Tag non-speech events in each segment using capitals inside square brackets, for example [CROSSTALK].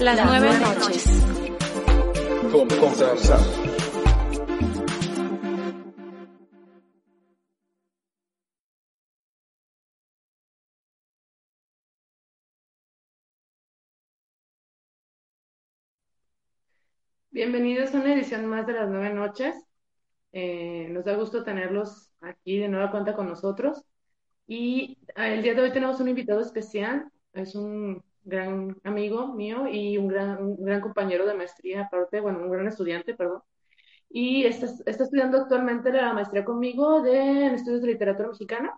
Las nueve noches. Conversar. Bienvenidos a una edición más de las nueve noches. Eh, nos da gusto tenerlos aquí de nueva cuenta con nosotros. Y eh, el día de hoy tenemos un invitado especial. Es un gran amigo mío y un gran, un gran compañero de maestría, aparte, bueno, un gran estudiante, perdón. Y está, está estudiando actualmente la maestría conmigo de, en estudios de literatura mexicana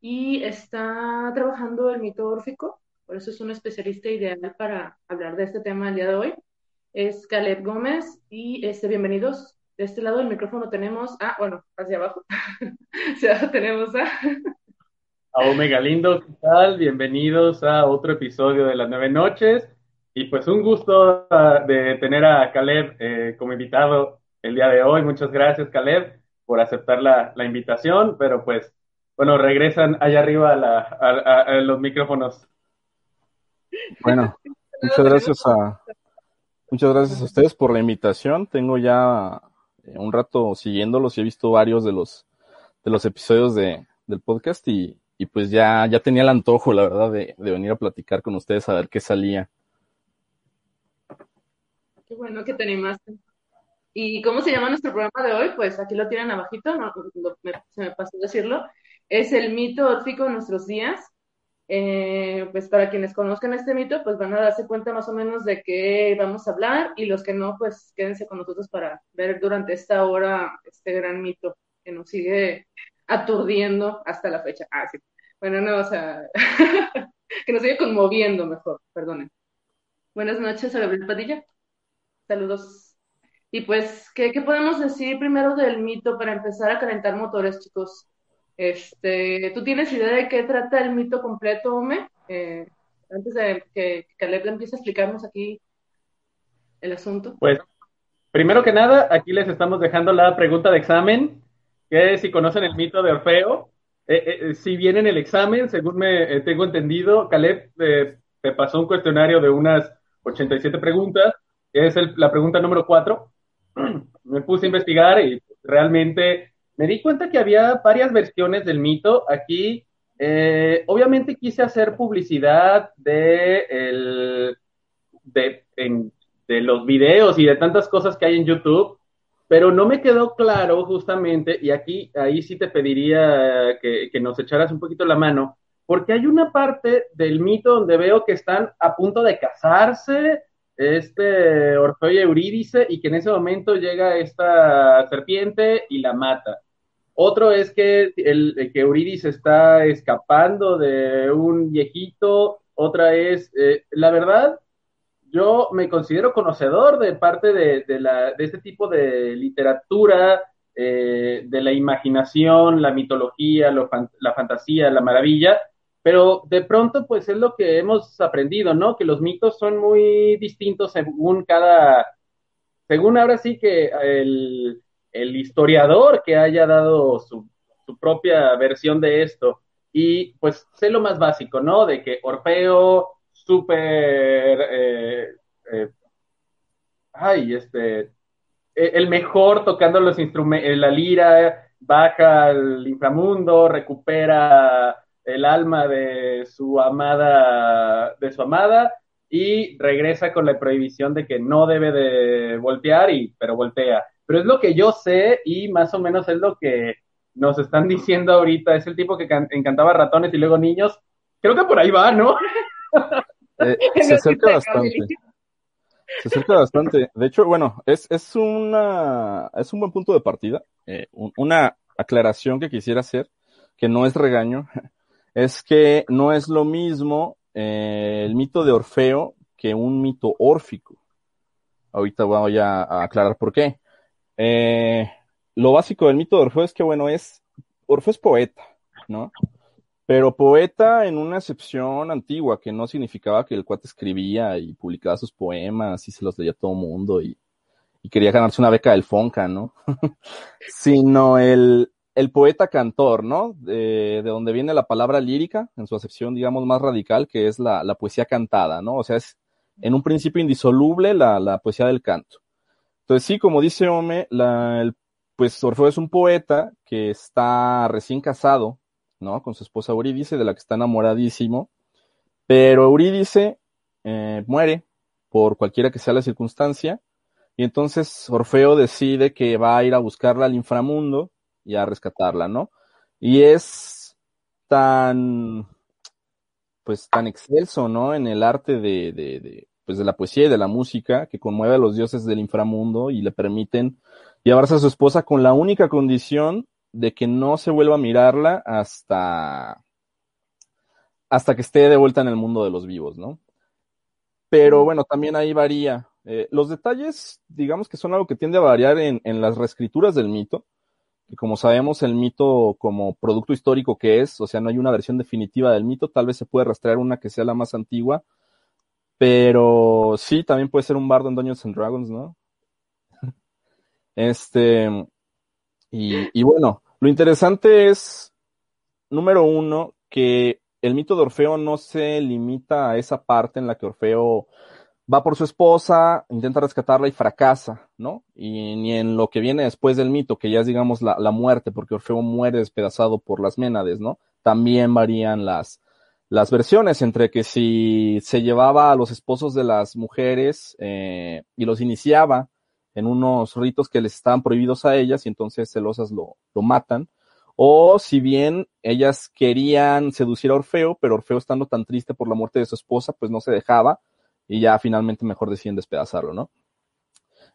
y está trabajando el mito órfico. Por eso es un especialista ideal para hablar de este tema el día de hoy es Caleb Gómez y este, bienvenidos. De este lado del micrófono tenemos a, bueno, hacia abajo, [LAUGHS] hacia abajo tenemos a... A Omega Lindo, ¿qué tal? Bienvenidos a otro episodio de las nueve noches. Y pues un gusto uh, de tener a Caleb eh, como invitado el día de hoy. Muchas gracias, Caleb, por aceptar la, la invitación. Pero pues, bueno, regresan allá arriba a, la, a, a los micrófonos. Bueno, muchas gracias a, Muchas gracias a ustedes por la invitación. Tengo ya eh, un rato siguiéndolos y he visto varios de los de los episodios de, del podcast y, y pues ya, ya tenía el antojo, la verdad, de, de venir a platicar con ustedes a ver qué salía. Qué bueno que te animaste. ¿Y cómo se llama nuestro programa de hoy? Pues aquí lo tienen abajito, se me pasó decirlo. Es el mito órfico de nuestros días. Eh, pues para quienes conozcan este mito, pues van a darse cuenta más o menos de qué vamos a hablar y los que no, pues quédense con nosotros para ver durante esta hora este gran mito que nos sigue aturdiendo hasta la fecha. Ah, sí. Bueno, no, o sea, [LAUGHS] que nos sigue conmoviendo mejor, perdonen. Buenas noches, Gabriel Padilla. Saludos. Y pues, ¿qué, ¿qué podemos decir primero del mito para empezar a calentar motores, chicos? Este, ¿Tú tienes idea de qué trata el mito completo, Ome? Eh, antes de que Caleb le empiece a explicarnos aquí el asunto. Pues, primero que nada, aquí les estamos dejando la pregunta de examen, que es si conocen el mito de Orfeo. Eh, eh, si bien en el examen, según me eh, tengo entendido, Caleb te pasó un cuestionario de unas 87 preguntas, que es el, la pregunta número 4. [CLEARS THROAT] me puse a investigar y realmente me di cuenta que había varias versiones del mito. Aquí, eh, obviamente quise hacer publicidad de, el, de, en, de, los videos y de tantas cosas que hay en YouTube, pero no me quedó claro justamente, y aquí, ahí sí te pediría que, que nos echaras un poquito la mano, porque hay una parte del mito donde veo que están a punto de casarse, este Orfeo y Eurídice, y que en ese momento llega esta serpiente y la mata. Otro es que, el, que Eurídice está escapando de un viejito. Otra es, eh, la verdad, yo me considero conocedor de parte de, de, la, de este tipo de literatura, eh, de la imaginación, la mitología, lo, la fantasía, la maravilla, pero de pronto pues es lo que hemos aprendido, ¿no? Que los mitos son muy distintos según cada, según ahora sí que el, el historiador que haya dado su, su, propia versión de esto. Y pues sé lo más básico, ¿no? De que Orfeo, súper... Eh, eh, ay, este... el mejor tocando los instrumentos, la lira, baja al inframundo, recupera el alma de su amada, de su amada, y regresa con la prohibición de que no debe de voltear, y, pero voltea. Pero es lo que yo sé y más o menos es lo que nos están [LAUGHS] diciendo ahorita. Es el tipo que encantaba ratones y luego niños. Creo que por ahí va, ¿no? [LAUGHS] Eh, [LAUGHS] se acerca bastante. Se acerca bastante. De hecho, bueno, es, es, una, es un buen punto de partida. Eh, una aclaración que quisiera hacer, que no es regaño, [LAUGHS] es que no es lo mismo eh, el mito de Orfeo que un mito órfico. Ahorita voy a, aclarar por qué. Eh, lo básico del mito de Orfeo es que, bueno, es, Orfeo es poeta, ¿no? Pero poeta en una acepción antigua, que no significaba que el cuate escribía y publicaba sus poemas y se los leía a todo mundo y, quería ganarse una beca del Fonca, ¿no? [LAUGHS] Sino el, poeta cantor, ¿no? De, de, donde viene la palabra lírica, en su acepción, digamos, más radical, que es la, poesía cantada, ¿no? O sea, es en un principio indisoluble la, poesía del canto. Entonces, sí, como dice Ome, la, el, pues Orfeo es un poeta que está recién casado, ¿no? Con su esposa Eurídice, de la que está enamoradísimo, pero Eurídice eh, muere por cualquiera que sea la circunstancia, y entonces Orfeo decide que va a ir a buscarla al inframundo y a rescatarla, ¿no? Y es tan, pues tan excelso, ¿no? En el arte de, de, pues de la poesía y de la música que conmueve a los dioses del inframundo y le permiten llevarse a su esposa con la única condición de que no se vuelva a mirarla hasta hasta que esté de vuelta en el mundo de los vivos, ¿no? Pero bueno, también ahí varía. Eh, los detalles, digamos que son algo que tiende a variar en, en las reescrituras del mito, que como sabemos el mito como producto histórico que es, o sea, no hay una versión definitiva del mito, tal vez se puede rastrear una que sea la más antigua, pero sí, también puede ser un bardo en Dungeons and Dragons, ¿no? [LAUGHS] Este, y, bueno, lo interesante es, número uno, que el mito de Orfeo no se limita a esa parte en la que Orfeo va por su esposa, intenta rescatarla y fracasa, ¿no? Y ni en lo que viene después del mito, que ya es, digamos, la, la muerte, porque Orfeo muere despedazado por las Ménades, ¿no? También varían las, las versiones entre que si se llevaba a los esposos de las mujeres eh, y los iniciaba en unos ritos que les estaban prohibidos a ellas y entonces celosas lo, lo matan, o si bien ellas querían seducir a Orfeo, pero Orfeo estando tan triste por la muerte de su esposa, pues no se dejaba y ya finalmente mejor deciden despedazarlo, ¿no?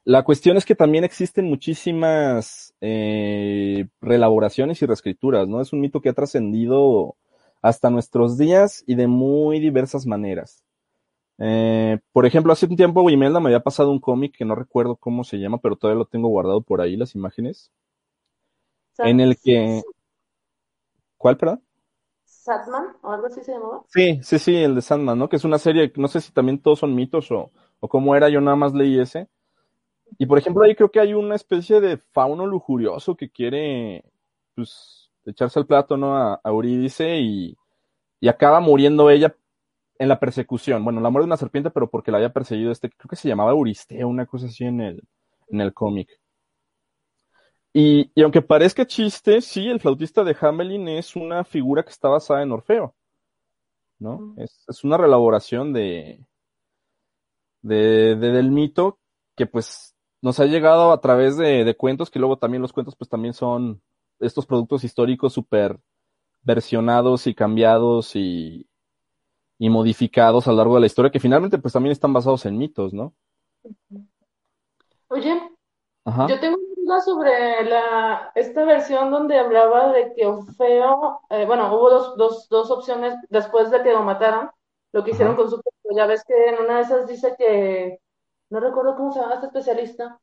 La cuestión es que también existen muchísimas eh, reelaboraciones y reescrituras, ¿no? Es un mito que ha trascendido hasta nuestros días y de muy diversas maneras. Eh, por ejemplo, hace un tiempo Imelda me había pasado un cómic que no recuerdo cómo se llama, pero todavía lo tengo guardado por ahí, las imágenes. En el que... ¿Cuál, perdón? ¿Sandman? ¿O algo así se llamaba? Sí, sí, sí, el de Sandman, ¿no? Que es una serie, no sé si también todos son mitos o, o cómo era, yo nada más leí ese. Y por ejemplo, ahí creo que hay una especie de fauno lujurioso que quiere, pues, echarse al plato, ¿no? A, a Eurídice y, y acaba muriendo ella en la persecución. Bueno, la muerte de una serpiente, pero porque la había perseguido este, creo que se llamaba Euristeo, una cosa así en el, en el cómic. Y, y, aunque parezca chiste, sí, el flautista de Hamelin es una figura que está basada en Orfeo. ¿No? Mm. Es, es, una relaboración de, de, de, del mito que pues nos ha llegado a través de, de, cuentos, que luego también los cuentos pues también son estos productos históricos súper versionados y cambiados y, y modificados a lo largo de la historia, que finalmente pues también están basados en mitos, ¿no? Oye, Ajá. yo tengo una duda sobre la, esta versión donde hablaba de que Orfeo, eh, bueno, hubo dos, dos, dos opciones después de que lo mataron, lo que hicieron Ajá. con su cuerpo, ya ves que en una de esas dice que, no recuerdo cómo se llama este especialista,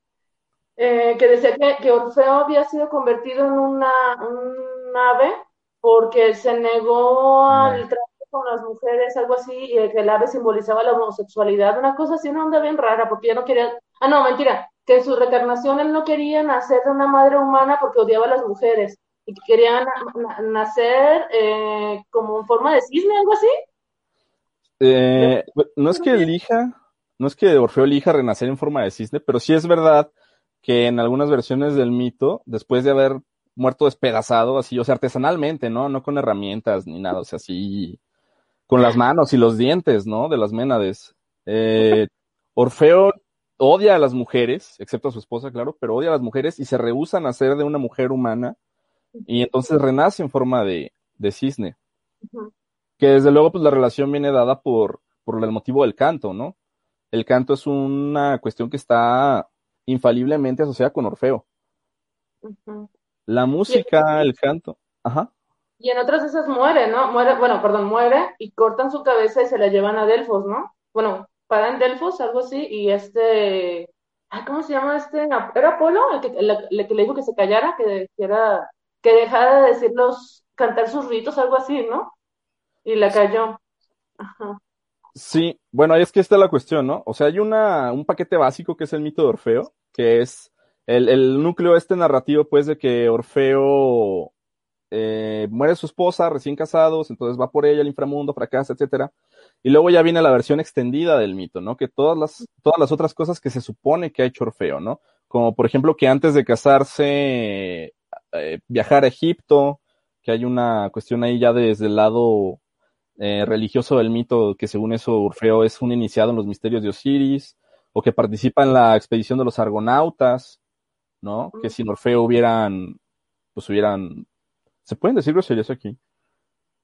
eh, que decía que, que, Orfeo había sido convertido en una, un ave porque se negó al trato con las mujeres, algo así, y que el ave simbolizaba la homosexualidad, una cosa así, una onda bien rara, porque ya no quería, ah, no, mentira, que en su reencarnación él no quería nacer de una madre humana porque odiaba a las mujeres, y que quería na nacer eh, como en forma de cisne, algo así. Eh, no es que elija, no es que Orfeo elija renacer en forma de cisne, pero sí es verdad que en algunas versiones del mito, después de haber muerto despedazado, así, o sea, artesanalmente, ¿no? No con herramientas ni nada, o sea, así, con las manos y los dientes, ¿no? De las ménades. Eh, Orfeo odia a las mujeres, excepto a su esposa, claro, pero odia a las mujeres y se rehúsa a nacer de una mujer humana y entonces renace en forma de, de cisne. Que desde luego, pues la relación viene dada por, por el motivo del canto, ¿no? El canto es una cuestión que está infaliblemente asociada con Orfeo. La música, el canto. Ajá. Y en otras de esas muere, ¿no? Muere, bueno, perdón, muere y cortan su cabeza y se la llevan a Delfos, ¿no? Bueno, para en Delfos, algo así, y este, ¿cómo se llama este? ¿Era Apolo el que, le dijo que se callara, que, que dejara de decirlos, cantar sus ritos, algo así, ¿no? Y la cayó. Ajá. Sí, bueno, es que esta es la cuestión, ¿no? O sea, hay una, un paquete básico que es el mito de Orfeo, que es el, el núcleo este narrativo, pues, de que Orfeo eh, muere su esposa, recién casados, entonces va por ella al inframundo, fracasa, etcétera. Y luego ya viene la versión extendida del mito, ¿no? Que todas las, todas las otras cosas que se supone que ha hecho Orfeo, ¿no? Como por ejemplo que antes de casarse, eh, viajar a Egipto, que hay una cuestión ahí ya desde el lado eh, religioso del mito, que según eso Orfeo es un iniciado en los misterios de Osiris, o que participa en la expedición de los argonautas, ¿no? Que sin Orfeo hubieran, pues hubieran, ¿se pueden decir groserías aquí?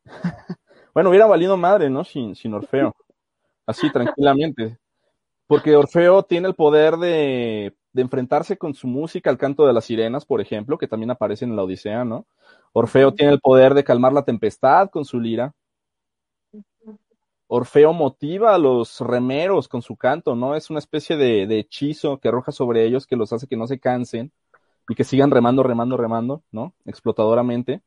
[LAUGHS] bueno, hubiera valido madre, ¿no? Sin, sin Orfeo. Así, tranquilamente. Porque Orfeo tiene el poder de, de enfrentarse con su música al canto de las sirenas, por ejemplo, que también aparece en la Odisea, ¿no? Orfeo tiene el poder de calmar la tempestad con su lira. Orfeo motiva a los remeros con su canto, ¿no? Es una especie de, de, hechizo que arroja sobre ellos que los hace que no se cansen y que sigan remando, remando, remando, ¿no? Explotadoramente.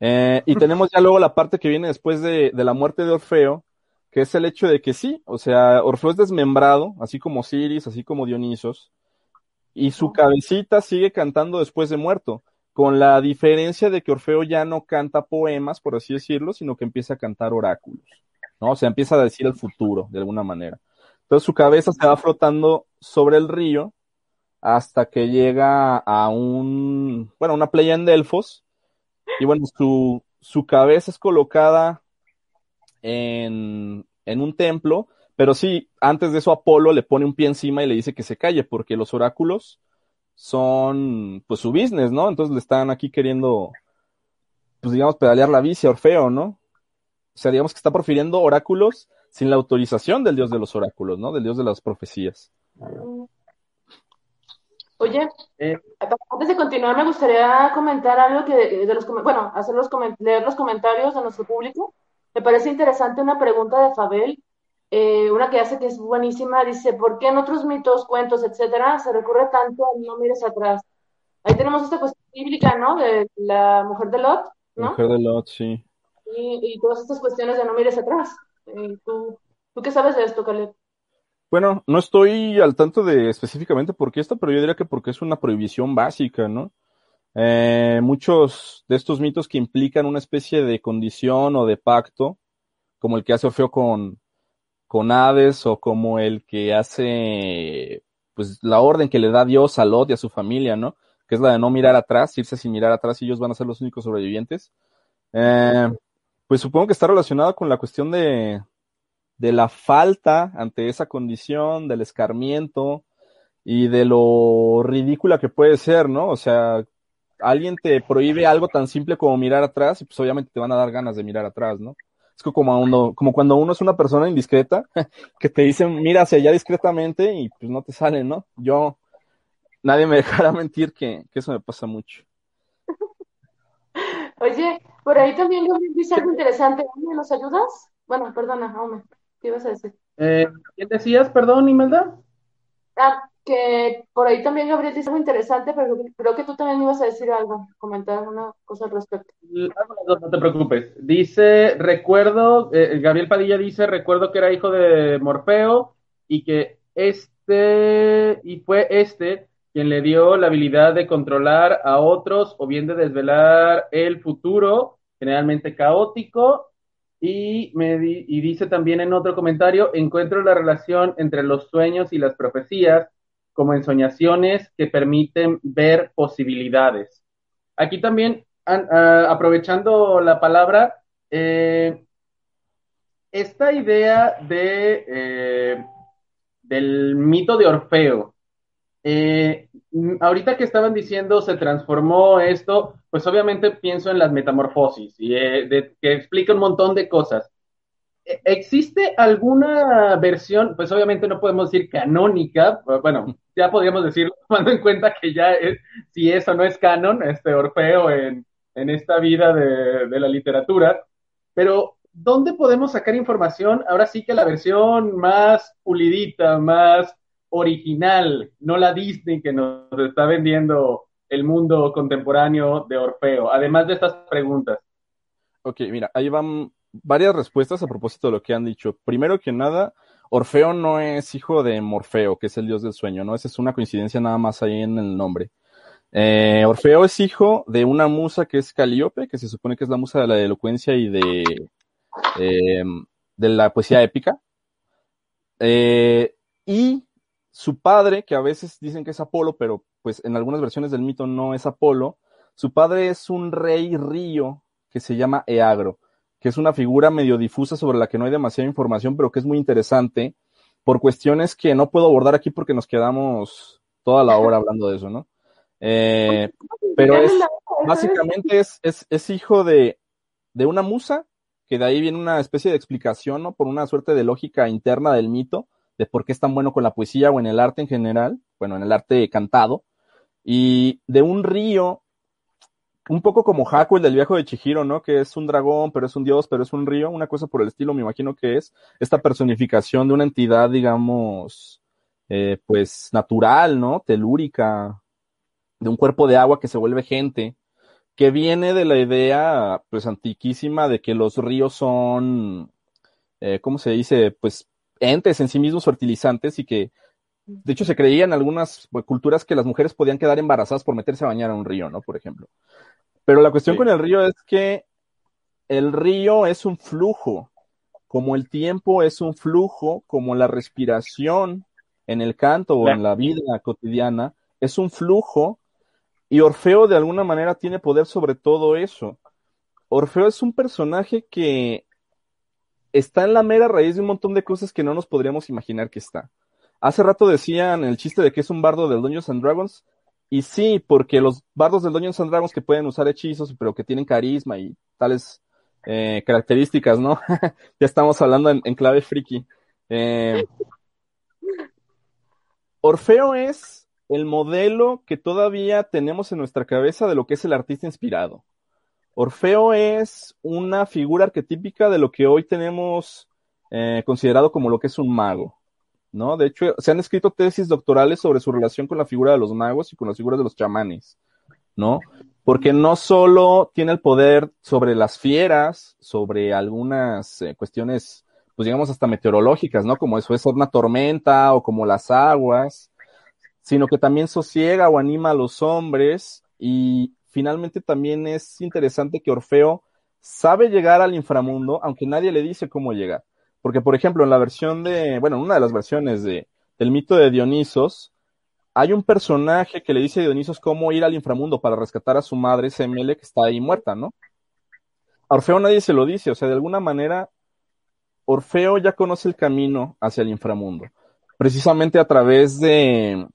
Eh, y tenemos ya luego la parte que viene después de, de, la muerte de Orfeo, que es el hecho de que sí, o sea, Orfeo es desmembrado, así como Siris, así como Dionisos, y su cabecita sigue cantando después de muerto, con la diferencia de que Orfeo ya no canta poemas, por así decirlo, sino que empieza a cantar oráculos. ¿no? O sea, empieza a decir el futuro, de alguna manera. Entonces su cabeza se va flotando sobre el río hasta que llega a un, bueno, una playa en Delfos, y bueno, su, su cabeza es colocada en, en un templo, pero sí, antes de eso Apolo le pone un pie encima y le dice que se calle, porque los oráculos son, pues, su business, ¿no? Entonces le están aquí queriendo, pues, digamos, pedalear la bici a Orfeo, ¿no? O sea, digamos que está profiriendo oráculos sin la autorización del dios de los oráculos, ¿no? Del dios de las profecías. Oye, eh, antes de continuar, me gustaría comentar algo que de los bueno, hacer los leer los comentarios de nuestro público. Me parece interesante una pregunta de Fabel, eh, una que hace que es buenísima. Dice, ¿por qué en otros mitos, cuentos, etcétera, se recurre tanto a no mires atrás? Ahí tenemos esta cuestión bíblica, ¿no? De la mujer de Lot, ¿no? Mujer de Lot, sí y, todas estas cuestiones de no mires atrás. Eh, ¿Tú, ¿Tú qué sabes de esto, Caleb? Bueno, no estoy al tanto de específicamente por qué esto, pero yo diría que porque es una prohibición básica, ¿no? Eh, muchos de estos mitos que implican una especie de condición o de pacto, como el que hace Orfeo con, con Hades o como el que hace pues la orden que le da Dios a Lot y a su familia, ¿no? Que es la de no mirar atrás, irse sin mirar atrás y ellos van a ser los únicos sobrevivientes. Eh, pues supongo que está relacionado con la cuestión de, de la falta ante esa condición, del escarmiento y de lo ridícula que puede ser, ¿no? O sea, alguien te prohíbe algo tan simple como mirar atrás y pues obviamente te van a dar ganas de mirar atrás, ¿no? Es como, uno, como cuando uno es una persona indiscreta, [LAUGHS] que te dicen, mira hacia allá discretamente y pues no te sale, ¿no? Yo, nadie me [LAUGHS] dejará mentir que, que eso me pasa mucho. Oye, por ahí también Gabriel dice algo interesante. ¿Me nos ayudas? Bueno, perdona, Aume, ¿qué ibas a decir? Eh, ¿Qué decías, perdón, Imelda? Ah, que por ahí también Gabriel dice algo interesante, pero creo que tú también ibas a decir algo, comentar una cosa al respecto. No, no te preocupes. Dice, recuerdo, eh, Gabriel Padilla dice, recuerdo que era hijo de Morfeo y que este, y fue este quien le dio la habilidad de controlar a otros o bien de desvelar el futuro, generalmente caótico. Y, me y dice también en otro comentario, encuentro la relación entre los sueños y las profecías, como ensoñaciones que permiten ver posibilidades. Aquí también, aprovechando la palabra, eh, esta idea de, eh, del mito de Orfeo, eh, ahorita que estaban diciendo se transformó esto, pues obviamente pienso en las metamorfosis y que explica un montón de cosas. ¿Existe alguna versión, pues obviamente no podemos decir canónica, bueno, ya podríamos decir, [LAUGHS] tomando en cuenta que ya es, si eso no es canon, este Orfeo en, en esta vida de, de la literatura, pero ¿dónde podemos sacar información? Ahora sí que la versión más pulidita, más original, no la Disney que nos está vendiendo el mundo contemporáneo de Orfeo, además de estas preguntas. Ok, mira, ahí van varias respuestas a propósito de lo que han dicho. Primero que nada, Orfeo no es hijo de Morfeo, que es el dios del sueño, ¿no? Esa es una coincidencia nada más ahí en el nombre. Eh, Orfeo es hijo de una musa que es Calíope, que se supone que es la musa de la elocuencia y de, eh, de la poesía épica. Eh, y su padre, que a veces dicen que es Apolo, pero pues en algunas versiones del mito no es Apolo, su padre es un rey río que se llama Eagro que es una figura medio difusa sobre la que no hay demasiada información, pero que es muy interesante por cuestiones que no puedo abordar aquí porque nos quedamos toda la hora hablando de eso, ¿no? Eh, pero es, básicamente es, es, es hijo de, de una musa, que de ahí viene una especie de explicación, ¿no? Por una suerte de lógica interna del mito, de por qué es tan bueno con la poesía o en el arte en general, bueno, en el arte cantado, y de un río un poco como Haku, el del viejo de Chihiro, ¿no? Que es un dragón, pero es un dios, pero es un río, una cosa por el estilo, me imagino que es esta personificación de una entidad, digamos, eh, pues natural, ¿no? Telúrica, de un cuerpo de agua que se vuelve gente, que viene de la idea, pues, antiquísima de que los ríos son, eh, ¿cómo se dice? Pues, entes en sí mismos fertilizantes y que de hecho, se creía en algunas culturas que las mujeres podían quedar embarazadas por meterse a bañar a un río, ¿no? Por ejemplo. Pero la cuestión con el río es que el río es un flujo, como el tiempo es un flujo, como la respiración en el canto o en la vida cotidiana, es un flujo y Orfeo de alguna manera tiene poder sobre todo eso. Orfeo es un personaje que está en la mera raíz de un montón de cosas que no nos podríamos imaginar que está. Hace rato decían el chiste de que es un bardo del Dungeons and Dragons. Y sí, porque los bardos del Dungeons and Dragons que pueden usar hechizos, pero que tienen carisma y tales eh, características, ¿no? [LAUGHS] ya estamos hablando en, clave friki. Eh, Orfeo es el modelo que todavía tenemos en nuestra cabeza de lo que es el artista inspirado. Orfeo es una figura arquetípica de lo que hoy tenemos eh, considerado como lo que es un mago. ¿no? De hecho, se han escrito tesis doctorales sobre su relación con la figura de los magos y con las figuras de los chamanes, ¿no? Porque no solo tiene el poder sobre las fieras, sobre algunas eh, cuestiones, pues digamos hasta meteorológicas, ¿no? Como eso es una tormenta o como las aguas, sino que también sosiega o anima a los hombres y finalmente también es interesante que Orfeo sabe llegar al inframundo, aunque nadie le dice cómo llegar. Porque, por ejemplo, en la versión de, bueno, en una de las versiones de, del mito de Dionisos, hay un personaje que le dice a Dionisos cómo ir al inframundo para rescatar a su madre, Semele, que está ahí muerta, ¿no? A Orfeo nadie se lo dice, o sea, de alguna manera, Orfeo ya conoce el camino hacia el inframundo, precisamente a través de,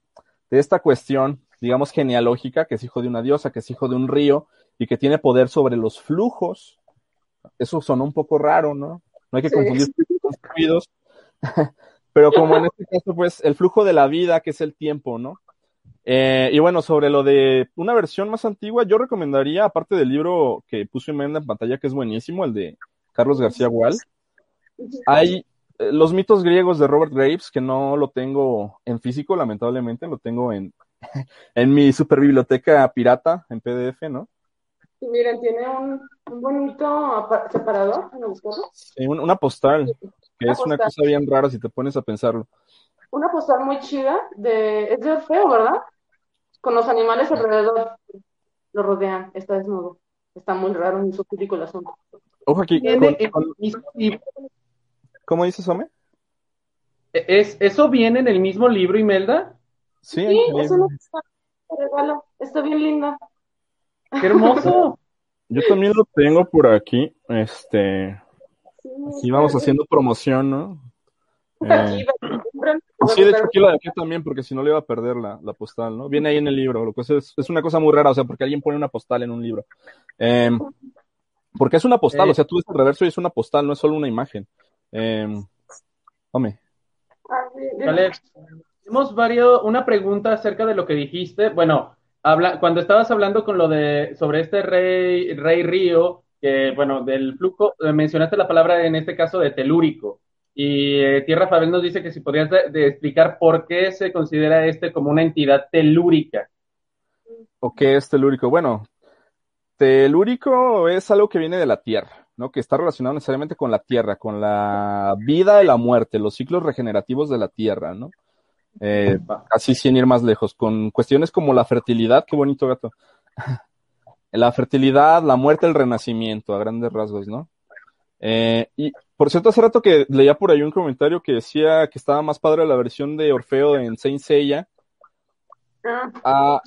de esta cuestión, digamos, genealógica, que es hijo de una diosa, que es hijo de un río y que tiene poder sobre los flujos. Eso sonó un poco raro, ¿no? No hay que confundir [LAUGHS] pero como en este caso, pues, el flujo de la vida, que es el tiempo, ¿no? Eh, y bueno, sobre lo de una versión más antigua, yo recomendaría, aparte del libro que puso en pantalla, que es buenísimo, el de Carlos García Gual, hay eh, los mitos griegos de Robert Graves, que no lo tengo en físico, lamentablemente, lo tengo en, [LAUGHS] en mi super biblioteca pirata, en PDF, ¿no? miren, tiene un, un bonito separador, Sí, una postal, que es una cosa bien rara si te pones a pensarlo. Una postal muy chida, de, es de Orfeo, ¿verdad? Con los animales alrededor, lo rodean, está desnudo. Está muy raro, muy sutil el asunto. Ojo aquí. ¿Cómo dices, Ome? ¿Es, ¿Eso viene en el mismo libro, Imelda? Sí, es una de regalo. Está bien linda. ¡Qué hermoso! yo también lo tengo por aquí. Este, Sí, y vamos haciendo promoción, ¿no? Eh, Aquí, compren. sí, de hecho aquí la dejé también porque si no le iba a perder la, la postal, ¿no? Viene ahí en el libro, lo que es, es una cosa muy rara, o sea, porque alguien pone una postal en un libro. Eh, porque es una postal, Eh. o sea, tú ves el reverso y es una postal, no es solo una imagen. Eh, hombre, sí, bien. Caleb, tenemos varios, una pregunta acerca de lo que dijiste. Bueno, habla, cuando estabas hablando con lo de sobre este rey, rey río, que bueno, del flujo, eh, mencionaste la palabra en este caso de telúrico. Y eh, Tierra Fabel nos dice que si podrías explicar por qué se considera este como una entidad telúrica. ¿o qué es telúrico? Bueno, telúrico es algo que viene de la Tierra, ¿no? Que está relacionado necesariamente con la Tierra, con la vida y la muerte, los ciclos regenerativos de la Tierra, ¿no? Eh, así sin ir más lejos, con cuestiones como la fertilidad, qué bonito gato. [LAUGHS] La fertilidad, la muerte, el renacimiento, a grandes rasgos, ¿no? Eh, y por cierto, hace rato que leía por ahí un comentario que decía que estaba más padre la versión de Orfeo en Saint Seiya. Ah, Ah,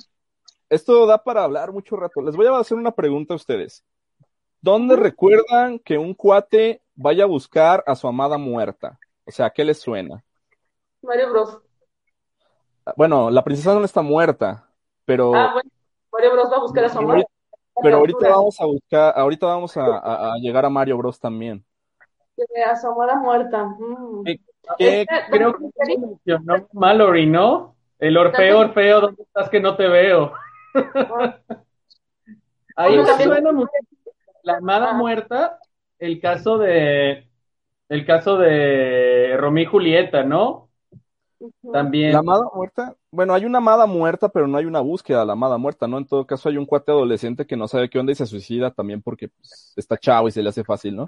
esto da para hablar mucho rato. Les voy a hacer una pregunta a ustedes. ¿Dónde recuerdan que un cuate vaya a buscar a su amada muerta? O sea, ¿qué les suena? Mario Bros. Bueno, la princesa no está muerta, pero, Ah, bueno. Mario Bros va a buscar a su amor. pero ahorita vamos a buscar, ahorita vamos a, a- a llegar a Mario Bros también. A su amor muerta. Mm. Sí. ¿Qué- Este, Creo que se mencionó Mallory, ¿no? El Orfeo, Orfeo, ¿dónde estás que no te veo? Ahí Bueno, me también- suena mucho la amada Ah. muerta, el caso de el caso de Romeo y Julieta, ¿no? También. ¿La amada muerta? Bueno, hay una amada muerta, pero no hay una búsqueda de la amada muerta, ¿no? En todo caso, hay un cuate adolescente que no sabe qué onda y se suicida también porque pues, está chavo y se le hace fácil, ¿no?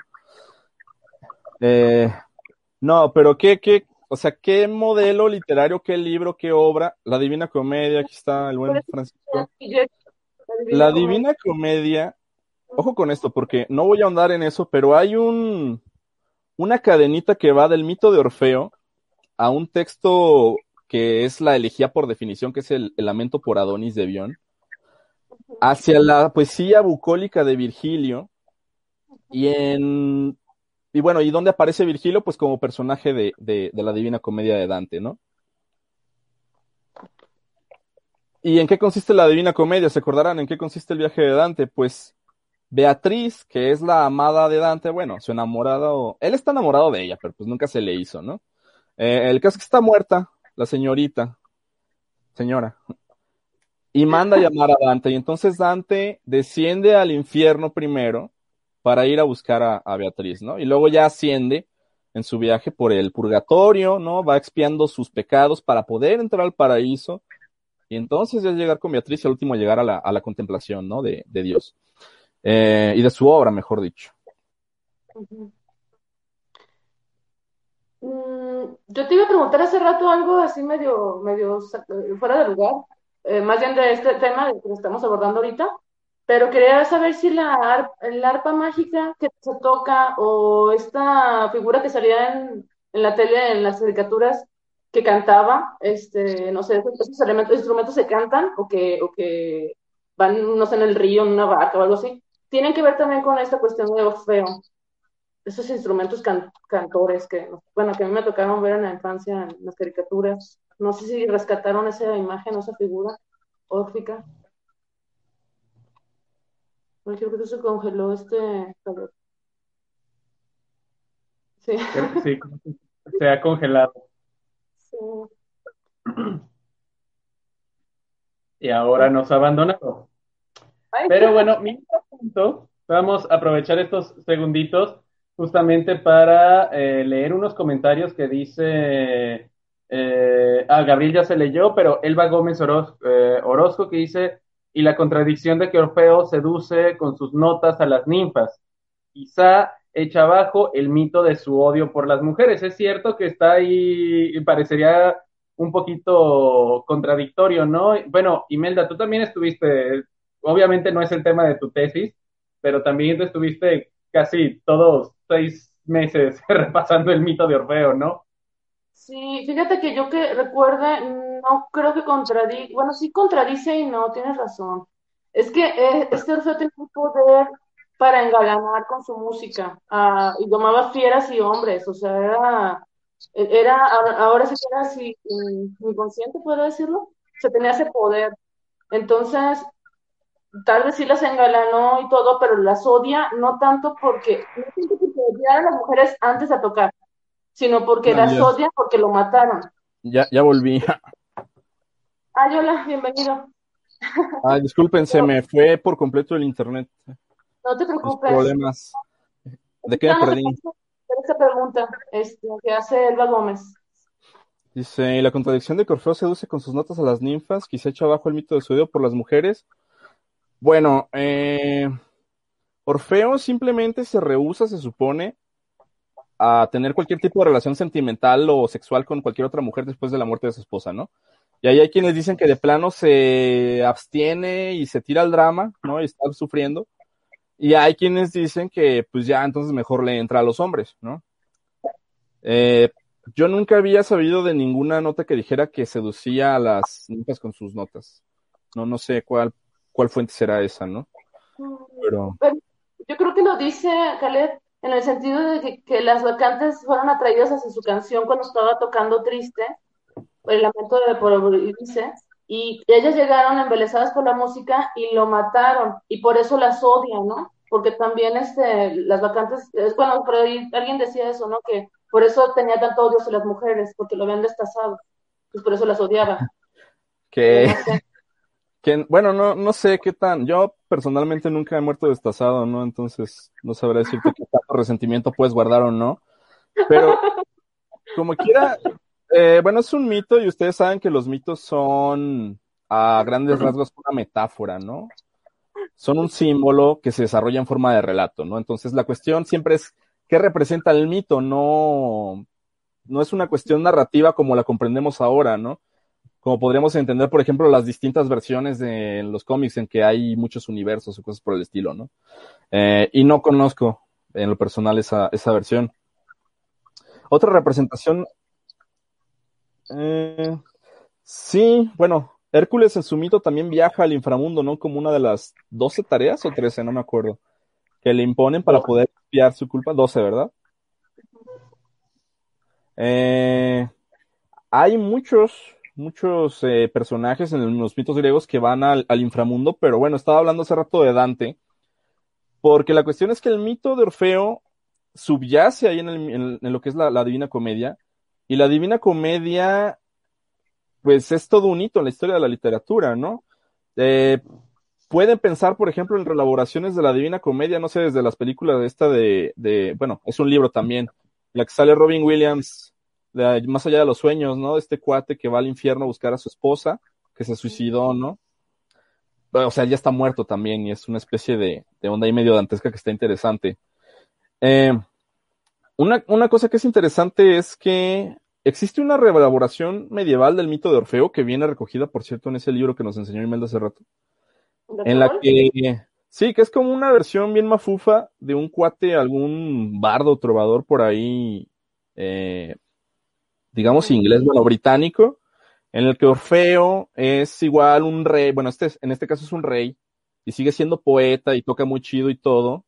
Eh, no, pero ¿qué, qué, o sea, qué modelo literario, qué libro, qué obra? La Divina Comedia, aquí está el buen Francisco. La Divina Comedia, ojo con esto, porque no voy a ahondar en eso, pero hay un, una cadenita que va del mito de Orfeo a un texto que es la elegía por definición, que es el, el lamento por Adonis de Bion, hacia la poesía bucólica de Virgilio, y en, y bueno, ¿y dónde aparece Virgilio? Pues como personaje de, de, de la Divina Comedia de Dante, ¿no? ¿Y en qué consiste la Divina Comedia? ¿Se acordarán en qué consiste el viaje de Dante? Pues Beatriz, que es la amada de Dante, bueno, su enamorado, él está enamorado de ella, pero pues nunca se le hizo, ¿no? Eh, el caso es que está muerta, la señorita, señora, y manda a llamar a Dante, y entonces Dante desciende al infierno primero para ir a buscar a, Beatriz, ¿no? Y luego ya asciende en su viaje por el purgatorio, ¿no? Va expiando sus pecados para poder entrar al paraíso, y entonces ya llegar con Beatriz y al último llegar a la, a la contemplación, ¿no? De, de Dios. Eh, y de su obra, mejor dicho. Mm, yo te iba a preguntar hace rato algo así medio, medio eh, fuera de lugar, eh, más bien de este tema que estamos abordando ahorita, pero quería saber si la, ar- el arpa mágica que se toca o esta figura que salía en, en la tele, en las caricaturas, que cantaba, este, no sé, esos elementos, instrumentos se cantan o que, o que van, no sé, en el río, en una vaca o algo así, tienen que ver también con esta cuestión de Orfeo esos instrumentos can- cantores que, bueno, que a mí me tocaron ver en la infancia en las caricaturas. No sé si rescataron esa imagen o esa figura órfica. Ay, creo que se congeló este calor. Sí, sí, se ha congelado. sí. [CLEARS THROAT] Y ahora nos ha abandonado. Ay, Pero bueno, mientras tanto, vamos a aprovechar estos segunditos justamente para eh, leer unos comentarios que dice, eh, ah, Gabriel ya se leyó, pero Elba Gómez Oroz- eh, Orozco que dice, y la contradicción de que Orfeo seduce con sus notas a las ninfas, quizá echa abajo el mito de su odio por las mujeres. Es cierto que está ahí, y parecería un poquito contradictorio, ¿no? Bueno, Imelda, tú también estuviste, obviamente no es el tema de tu tesis, pero también estuviste casi todos seis meses [LAUGHS] repasando el mito de Orfeo, ¿no? Sí, fíjate que yo que recuerde, no creo que contradice, bueno, sí contradice y no, tienes razón. Es que eh, este Orfeo tenía un poder para engalanar con su música ah, y domaba fieras y hombres, o sea, era, era ahora sí que era así, inconsciente, puedo decirlo, se tenía ese poder. Entonces, tal vez sí las engalanó y todo, pero las odia no tanto porque, no tanto porque odiara a las mujeres antes de tocar, sino porque las odia porque lo mataron. Ya, ya volví. [LAUGHS] Ay, hola, bienvenido. Ay, disculpen, se [LAUGHS] me fue por completo el internet. No te preocupes. problemas. ¿De qué me perdí? Esta pregunta este, que hace Elba Gómez. Dice, la contradicción de que Orfeo seduce con sus notas a las ninfas, quizá echa abajo el mito de su odio por las mujeres. Bueno, eh, Orfeo simplemente se rehúsa, se supone, a tener cualquier tipo de relación sentimental o sexual con cualquier otra mujer después de la muerte de su esposa, ¿no? Y ahí hay quienes dicen que de plano se abstiene y se tira al drama, ¿no? Y está sufriendo. Y hay quienes dicen que pues ya entonces mejor le entra a los hombres, ¿no? Eh, yo nunca había sabido de ninguna nota que dijera que seducía a las ninfas con sus notas. No, no sé cuál, cuál fuente será esa, ¿no? Pero... Yo creo que lo dice Caleb en el sentido de que, las vacantes fueron atraídas hacia su canción cuando estaba tocando triste, el lamento de por dice, y ellas llegaron embelesadas por la música y lo mataron, y por eso las odian, ¿no? Porque también este, las vacantes, es bueno, pero alguien decía eso, ¿no? Que por eso tenía tanto odio hacia las mujeres, porque lo habían destazado, pues por eso las odiaba. [LAUGHS] Que, que bueno, no, no sé qué tan, yo personalmente nunca he muerto destazado, ¿no? Entonces no sabré decirte qué tanto resentimiento puedes guardar o no. Pero como quiera, eh, bueno, es un mito y ustedes saben que los mitos son a grandes rasgos una metáfora, ¿no? Son un símbolo que se desarrolla en forma de relato, ¿no? Entonces la cuestión siempre es qué representa el mito, no, no es una cuestión narrativa como la comprendemos ahora, ¿no? Como podríamos entender, por ejemplo, las distintas versiones de los cómics en que hay muchos universos o cosas por el estilo, ¿no? Eh, y no conozco en lo personal esa, esa versión. Otra representación. Eh, sí, bueno, Hércules en su mito también viaja al inframundo, ¿no? Como una de las 12 tareas o 13, no me acuerdo, que le imponen para poder espiar su culpa. 12, ¿verdad? Eh, hay muchos muchos eh, personajes en los mitos griegos que van al, inframundo, pero bueno, estaba hablando hace rato de Dante, porque la cuestión es que el mito de Orfeo subyace ahí en, lo que es la, Divina Comedia, y la Divina Comedia, pues es todo un hito en la historia de la literatura, ¿no? Eh, pueden pensar, por ejemplo, en relaboraciones de la Divina Comedia, no sé, desde las películas de esta de, de bueno, es un libro también, la que sale Robin Williams más allá de los sueños, ¿no? Este cuate que va al infierno a buscar a su esposa, que se suicidó, ¿no? O sea, ya está muerto también y es una especie de, onda ahí medio dantesca que está interesante. Eh, una, una cosa que es interesante es que existe una reelaboración medieval del mito de Orfeo que viene recogida, por cierto, en ese libro que nos enseñó Imelda hace rato. En la que, sí, que es como una versión bien mafufa de un cuate, algún bardo, trovador por ahí, eh, digamos inglés, bueno, británico, en el que Orfeo es igual un rey, bueno, este, en este caso es un rey, y sigue siendo poeta y toca muy chido y todo,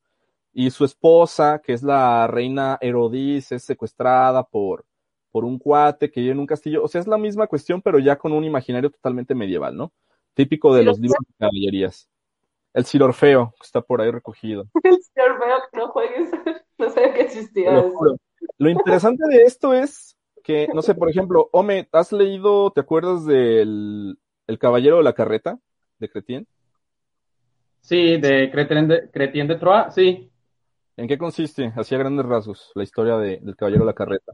y su esposa, que es la reina Herodis, es secuestrada por, por un cuate que vive en un castillo, o sea, es la misma cuestión, pero ya con un imaginario totalmente medieval, ¿no? Típico de los libros de caballerías. El Sir Orfeo, que está por ahí recogido. [LAUGHS] El Sir Orfeo, no juegues, [LAUGHS] no sabía que existía. Lo, lo interesante de esto es que, no sé, por ejemplo, Ome, ¿has leído, te acuerdas del El Caballero de la Carreta de Cretien? Sí, de Cretien de, Cretien de Troyes, sí. ¿En qué consiste, hacía grandes rasgos, la historia del Caballero de la Carreta?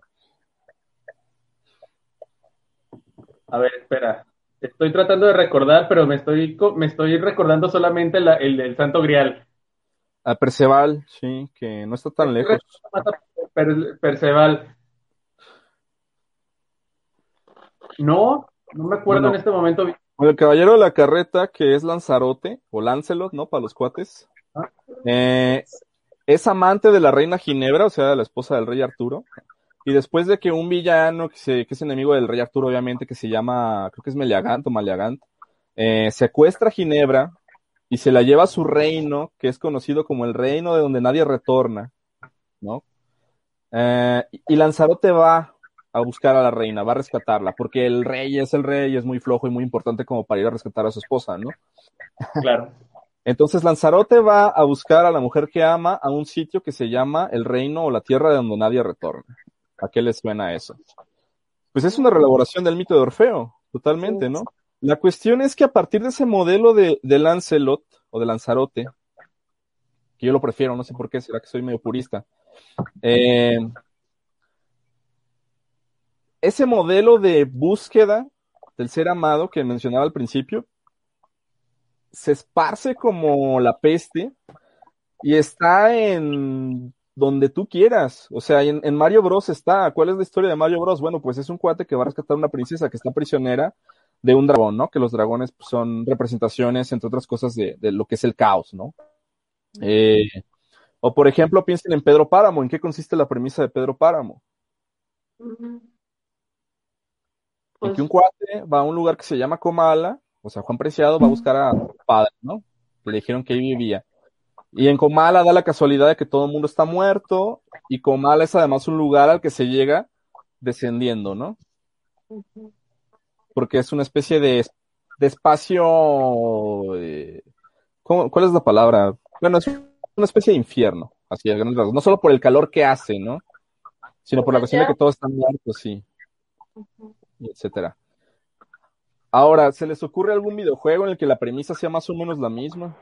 A ver, espera. Estoy tratando de recordar, pero me estoy, me estoy recordando solamente el del Santo Grial. A Perceval, sí, que no está tan lejos. Perceval. No, no me acuerdo en este momento. El caballero de la carreta, que es Lanzarote, o Lancelot, ¿no? Para los cuates. Ah. Eh, es amante de la reina Ginebra, o sea, de la esposa del rey Arturo. y después de que un villano que, se, que es enemigo del rey Arturo, obviamente, que se llama, creo que es Meliagant o Maliagant, eh, secuestra a Ginebra y se la lleva a su reino, que es conocido como el reino de donde nadie retorna, ¿no? Eh, y Lanzarote va a buscar a la reina, va a rescatarla, porque el rey es el rey y es muy flojo y muy importante como para ir a rescatar a su esposa, ¿no? Claro. Entonces Lanzarote va a buscar a la mujer que ama a un sitio que se llama el reino o la tierra de donde nadie retorna. ¿A qué le suena eso? Pues es una reelaboración del mito de Orfeo, totalmente, ¿no? La cuestión es que a partir de ese modelo de, de Lancelot o de Lanzarote, que yo lo prefiero, no sé por qué, será que soy medio purista. Eh, ese modelo de búsqueda del ser amado que mencionaba al principio se esparce como la peste y está en donde tú quieras. O sea, en, Mario Bros está. ¿Cuál es la historia de Mario Bros? Bueno, pues es un cuate que va a rescatar una princesa que está prisionera de un dragón, ¿no? Que los dragones pues, son representaciones, entre otras cosas, de, lo que es el caos, ¿no? Eh, o por ejemplo, piensen en Pedro Páramo. ¿En qué consiste la premisa de Pedro Páramo? Uh. Pues... En que un cuate va a un lugar que se llama Comala, o sea, Juan Preciado va a buscar a su padre, ¿no? Le dijeron que ahí vivía. Y en Comala da la casualidad de que todo el mundo está muerto y Comala es además un lugar al que se llega descendiendo, ¿no? Porque es una especie de, de espacio... Eh, ¿Cuál es la palabra? Bueno, es una especie de infierno, así a grandes rasgos. No solo por el calor que hace, ¿no? Sino por la cuestión de que todos están muertos, sí. Y etcétera. Ahora, ¿se les ocurre algún videojuego en el que la premisa sea más o menos la misma?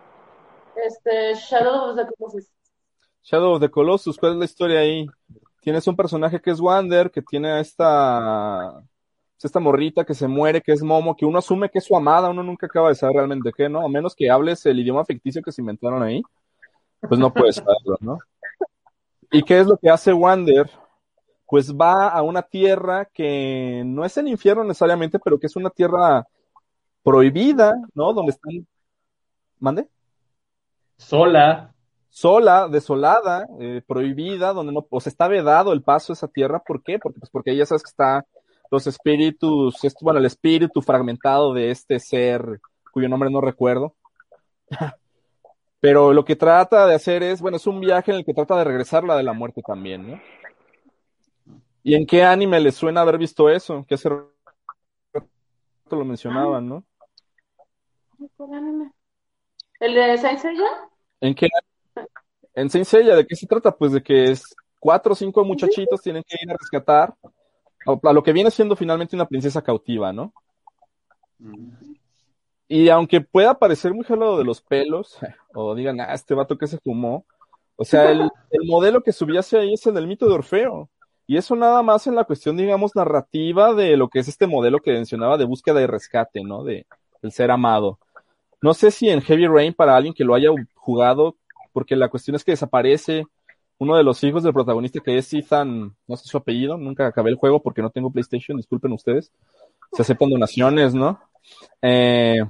Este, Shadow of the Colossus. Shadow of the Colossus, ¿cuál es la historia ahí? Tienes un personaje que es Wander, que tiene a esta, esta morrita que se muere, que es Momo, que uno asume que es su amada, uno nunca acaba de saber realmente qué, ¿no? A menos que hables el idioma ficticio que se inventaron ahí, pues no puedes saberlo, ¿no? ¿Y qué es lo que hace Wander? Pues va a una tierra que no es el infierno necesariamente, pero que es una tierra prohibida, ¿no? Donde están... ¿Mande? Sola. Sola, desolada, eh, prohibida, donde no, o sea, está vedado el paso a esa tierra. ¿Por qué? Porque, pues porque ya sabes que está los espíritus, bueno, el espíritu fragmentado de este ser cuyo nombre no recuerdo. [LAUGHS] Pero lo que trata de hacer es, bueno, es un viaje en el que trata de regresarla de la muerte también, ¿no? ¿Y en qué anime les suena haber visto eso? Que hace rato lo mencionaban, ¿no? ¿Cuál anime? ¿El de Saint Seiya? ¿En qué? En Saint Seiya, ¿de qué se trata? Pues de que es cuatro o cinco muchachitos tienen que ir a rescatar a lo que viene siendo finalmente una princesa cautiva, ¿no? Y aunque pueda parecer muy jalado de los pelos, [LAUGHS] o digan, ah, este vato que se fumó, o sea, el, el modelo que subíase ahí es el del mito de Orfeo. Y eso nada más en la cuestión, digamos, narrativa de lo que es este modelo que mencionaba de búsqueda y rescate, ¿no? De, del ser amado. No sé si en Heavy Rain, para alguien que lo haya jugado, porque la cuestión es que desaparece uno de los hijos del protagonista que es Ethan, no sé su apellido, nunca acabé el juego porque no tengo PlayStation, disculpen ustedes. Se aceptan donaciones, ¿no? Eh,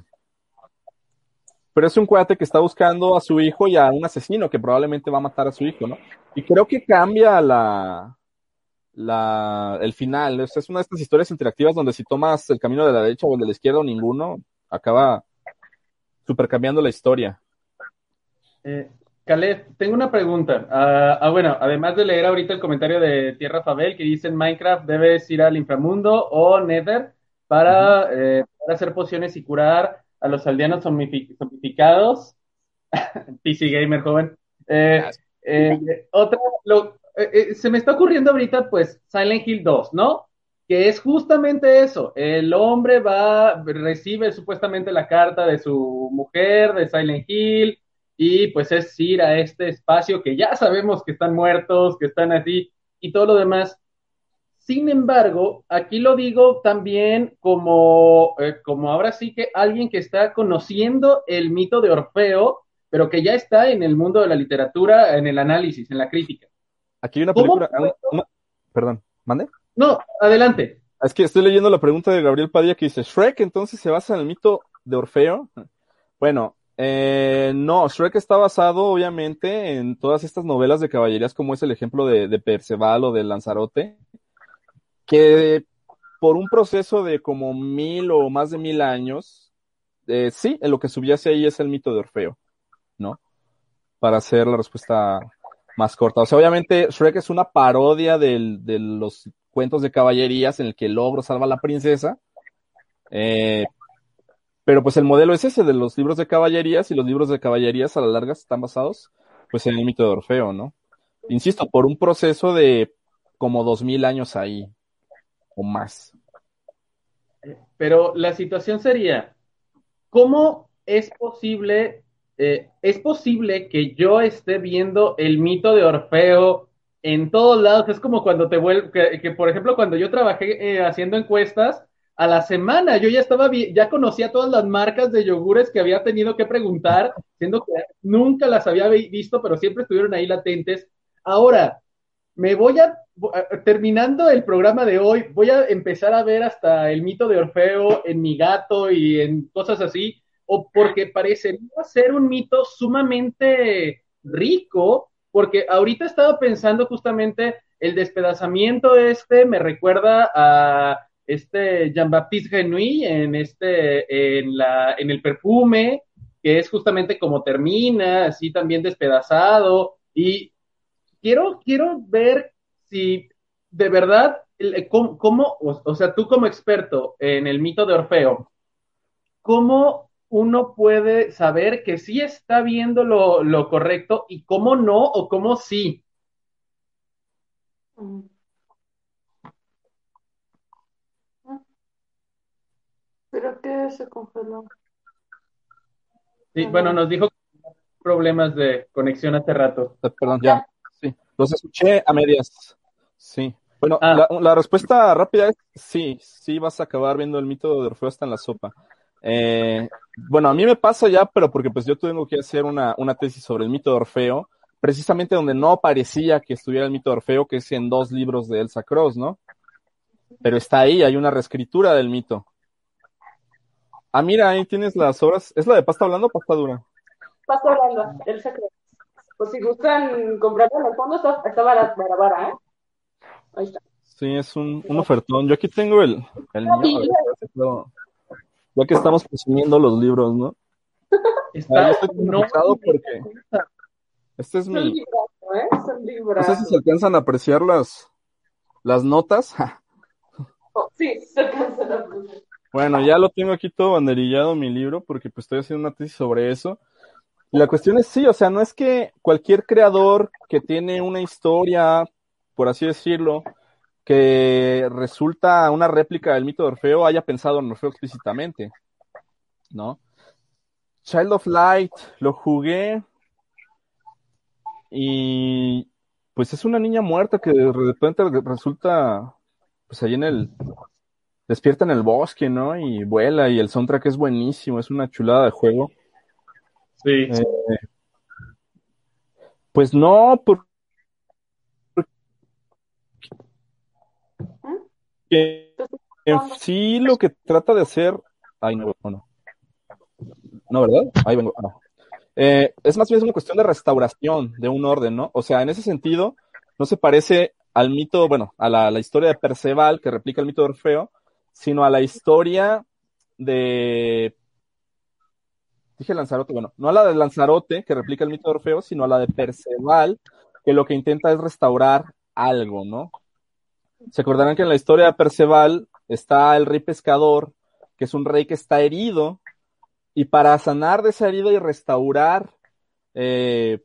pero es un cuate que está buscando a su hijo y a un asesino que probablemente va a matar a su hijo, ¿no? Y creo que cambia la, la, el final. Es, es una de estas historias interactivas donde si tomas el camino de la derecha o el de la izquierda o ninguno, acaba supercambiando la historia. Eh, Caleb, tengo una pregunta. Ah, ah, bueno, además de leer ahorita el comentario de Tierra Fabel que dice en Minecraft debes ir al inframundo o Nether para, eh, para hacer pociones y curar a los aldeanos zombificados. [LAUGHS] PC Gamer, joven. Eh, eh, otra, lo, eh, se me está ocurriendo ahorita, pues, Silent Hill 2, ¿no? Que es justamente eso. El hombre va, recibe supuestamente la carta de su mujer, de Silent Hill, y pues es ir a este espacio que ya sabemos que están muertos, que están así, y todo lo demás. Sin embargo, aquí lo digo también como, eh, como ahora sí que alguien que está conociendo el mito de Orfeo, pero que ya está en el mundo de la literatura, en el análisis, en la crítica. Aquí hay una película. Una, una, perdón, ¿mande? No, adelante. Es que estoy leyendo la pregunta de Gabriel Padilla que dice: ¿Shrek entonces se basa en el mito de Orfeo? Bueno, eh, no, Shrek está basado obviamente en todas estas novelas de caballerías como es el ejemplo de, de Perceval o de Lanzarote. que por un proceso de como mil o más de mil años, eh, sí, en lo que subyace ahí es el mito de Orfeo, ¿no? Para hacer la respuesta más corta. O sea, obviamente Shrek es una parodia de los cuentos de caballerías en el que el ogro salva a la princesa. Eh, pero pues el modelo es ese de los libros de caballerías y los libros de caballerías a la larga están basados pues en el mito de Orfeo, ¿no? Insisto, por un proceso de como dos mil años ahí o más. Pero la situación sería, ¿cómo es posible, eh, es posible que yo esté viendo el mito de Orfeo en todos lados? Es como cuando te vuelve, que, por ejemplo, cuando yo trabajé eh, haciendo encuestas, a la semana yo ya estaba, ya conocía todas las marcas de yogures que había tenido que preguntar, [LAUGHS] siendo que nunca las había visto, pero siempre estuvieron ahí latentes. Ahora, me voy a, terminando el programa de hoy, voy a empezar a ver hasta el mito de Orfeo en mi gato y en cosas así, o porque parecería ser un mito sumamente rico, porque ahorita estaba pensando justamente el despedazamiento este me recuerda a este Jean-Baptiste Genouy en este en la en el perfume que es justamente como termina así también despedazado y quiero, quiero ver si de verdad, cómo, o, sea, tú como experto en el mito de Orfeo, ¿cómo uno puede saber que sí está viendo lo, correcto y cómo no o cómo sí? ¿Pero qué se congeló? Sí, bueno, nos dijo problemas de conexión hace rato. Perdón, ya. Los escuché a medias. Sí. Bueno, ah. la, respuesta rápida es sí, sí vas a acabar viendo el mito de Orfeo hasta en la sopa. Eh, bueno, a mí me pasa ya, pero porque pues yo tengo que hacer una, una tesis sobre el mito de Orfeo, precisamente donde no parecía que estuviera el mito de Orfeo, que es en dos libros de Elsa Cross, ¿no? Pero está ahí, hay una reescritura del mito. Ah, mira, ahí tienes las obras. ¿Es la de pasta hablando o pasta dura? Pasta hablando, Elsa Cross. Pues si gustan comprarlo en el fondo, está, está barata, ¿eh? Ahí está. Sí, es un, un ofertón. Yo aquí tengo el, el mío. Ya que estamos consumiendo los libros, ¿no? [LAUGHS] Está estoy no, porque este es mi. ¿eh? No sé si se alcanzan a apreciar las, las notas. [LAUGHS] Oh, sí, se alcanzan a apreciar. Bueno, ya lo tengo aquí todo banderillado mi libro porque pues estoy haciendo una tesis sobre eso. Y la cuestión es sí, o sea, no es que cualquier creador que tiene una historia, por así decirlo, que resulta una réplica del mito de Orfeo haya pensado en Orfeo explícitamente, ¿no? Child of Light, lo jugué y pues es una niña muerta que de repente resulta pues ahí en el despierta en el bosque, ¿no? Y vuela y el soundtrack es buenísimo, es una chulada de juego. Sí. Eh, pues no, porque sí lo que trata de hacer. Ay, no, no. No, ¿verdad? Ahí vengo. Eh, es más bien una cuestión de restauración de un orden, ¿no? O sea, en ese sentido, no se parece al mito, bueno, a la, la historia de Perceval, que replica el mito de Orfeo, sino a la historia de dije Lanzarote, bueno, no a la de Lanzarote, que replica el mito de Orfeo, sino a la de Perceval, que lo que intenta es restaurar algo, ¿no? Se acordarán que en la historia de Perceval está el rey pescador, que es un rey que está herido, y para sanar de esa herida y restaurar eh,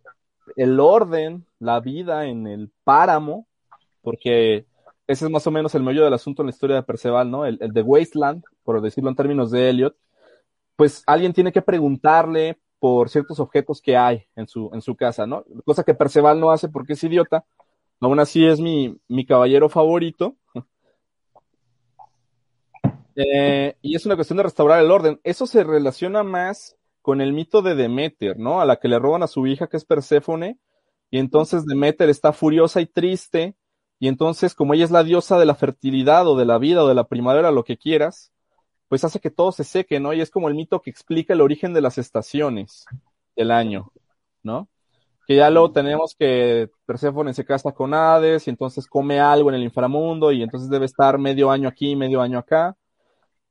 el orden, la vida en el páramo, porque ese es más o menos el meollo del asunto en la historia de Perceval, ¿no? El, el de Wasteland, por decirlo en términos de Elliot, pues alguien tiene que preguntarle por ciertos objetos que hay en su, en su casa, ¿no? Cosa que Perceval no hace porque es idiota. Aún así es mi, mi caballero favorito. [LAUGHS] Eh, y es una cuestión de restaurar el orden. Eso se relaciona más con el mito de Demeter, ¿no? A la que le roban a su hija, que es Perséfone, y entonces Demeter está furiosa y triste, y entonces, como ella es la diosa de la fertilidad o de la vida o de la primavera, lo que quieras, pues hace que todo se seque, ¿no? Y es como el mito que explica el origen de las estaciones del año, ¿no? Que ya luego tenemos que Perséfone se casa con Hades y entonces come algo en el inframundo y entonces debe estar medio año aquí, medio año acá.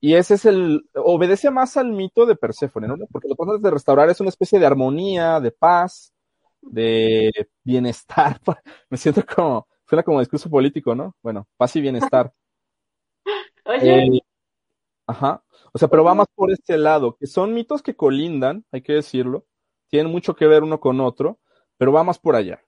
Y ese es el, obedece más al mito de Perséfone, ¿no? Porque lo que pasa de restaurar es una especie de armonía, de paz, de bienestar. [LAUGHS] Me siento como, suena como discurso político, ¿no? Bueno, paz y bienestar. [LAUGHS] Oye, Eh, ajá. O sea, pero va más por este lado, que son mitos que colindan, hay que decirlo, tienen mucho que ver uno con otro, pero va más por allá.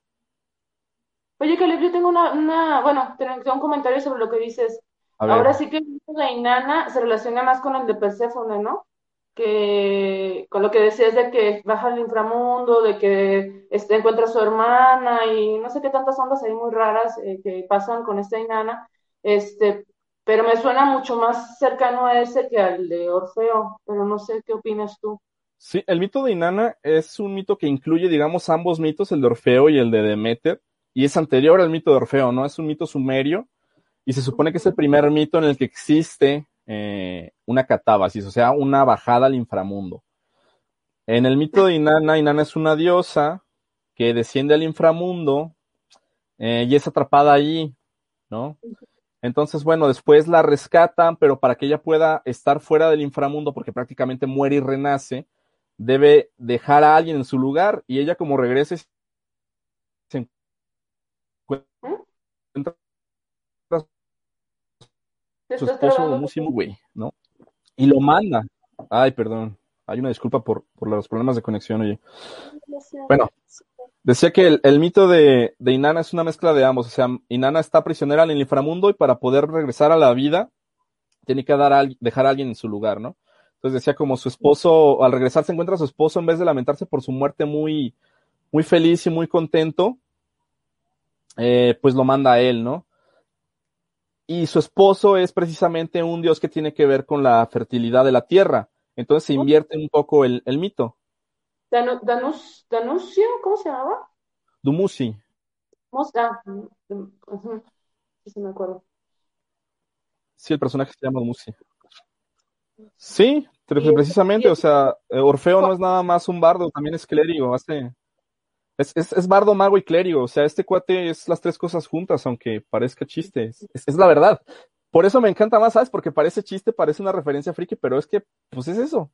oye, Caleb, yo tengo una, una, bueno, tengo un comentario sobre lo que dices. Ahora sí que el de Inanna se relaciona más con el de Perséfone, ¿no? Que con lo que decías de que baja al inframundo, de que este, encuentra a su hermana y no sé qué tantas ondas ahí muy raras eh, que pasan con esta Inanna. Este, pero me suena mucho más cercano a ese que al de Orfeo, pero no sé qué opinas tú. Sí, el mito de Inanna es un mito que incluye, digamos, ambos mitos, el de Orfeo y el de Deméter, y es anterior al mito de Orfeo, ¿no? Es un mito sumerio, y se supone que es el primer mito en el que existe eh, una catábasis, o sea, una bajada al inframundo. En el mito de Inanna, Inanna es una diosa que desciende al inframundo eh, y es atrapada allí, ¿no? Entonces, bueno, después la rescatan, pero para que ella pueda estar fuera del inframundo, porque prácticamente muere y renace, debe dejar a alguien en su lugar y ella como regrese se encuentra ¿Te su esposo? Musimo, güey, ¿no? Y lo manda. Ay, perdón. Hay una disculpa por, por los problemas de conexión, oye. Bueno, decía que el, el mito de, de Inanna es una mezcla de ambos. O sea, Inanna está prisionera en el inframundo y para poder regresar a la vida, tiene que dar a dejar a alguien en su lugar, ¿no? Entonces decía como su esposo, al regresar se encuentra a su esposo, en vez de lamentarse por su muerte muy, muy feliz y muy contento, eh, pues lo manda a él, ¿no? Y su esposo es precisamente un dios que tiene que ver con la fertilidad de la tierra. Entonces se invierte un poco el, el mito. Danu- Danus, Danusio, ¿cómo se llamaba? Dumuzi. Ah, mm, mm, sí me acuerdo. Sí, el personaje se llama Dumuzi. Sí, precisamente, o sea, eh, Orfeo no es nada más un bardo, también es clérigo, hace, es, es, es bardo, mago y clérigo, o sea, este cuate es las tres cosas juntas, aunque parezca chiste, es, la verdad. Por eso me encanta más, ¿sabes? Porque parece chiste, parece una referencia friki, pero es que, pues es eso.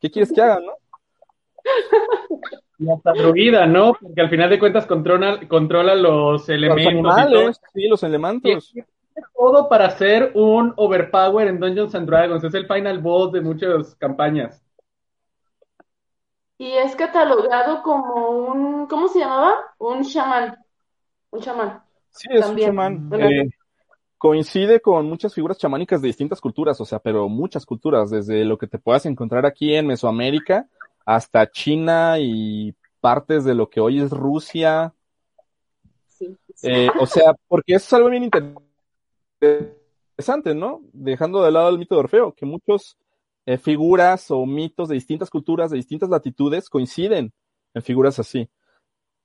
¿Qué quieres que haga, no? Y hasta druida, ¿no? Porque al final de cuentas controla, controla los Los elementos y todo. animales, sí, los elementos. Todo para ser un overpower en Dungeons and Dragons. Es el final boss de muchas campañas. Y es catalogado como un, ¿cómo se llamaba? Un chamán. Un chamán. Sí, es un chamán. Eh, coincide con muchas figuras chamánicas de distintas culturas, o sea, pero muchas culturas, desde lo que te puedas encontrar aquí en Mesoamérica hasta China y partes de lo que hoy es Rusia. Sí. Eh, o sea, porque eso es algo bien inter- interesante, ¿no? Dejando de lado el mito de Orfeo, que muchos eh, figuras o mitos de distintas culturas, de distintas latitudes, coinciden en figuras así.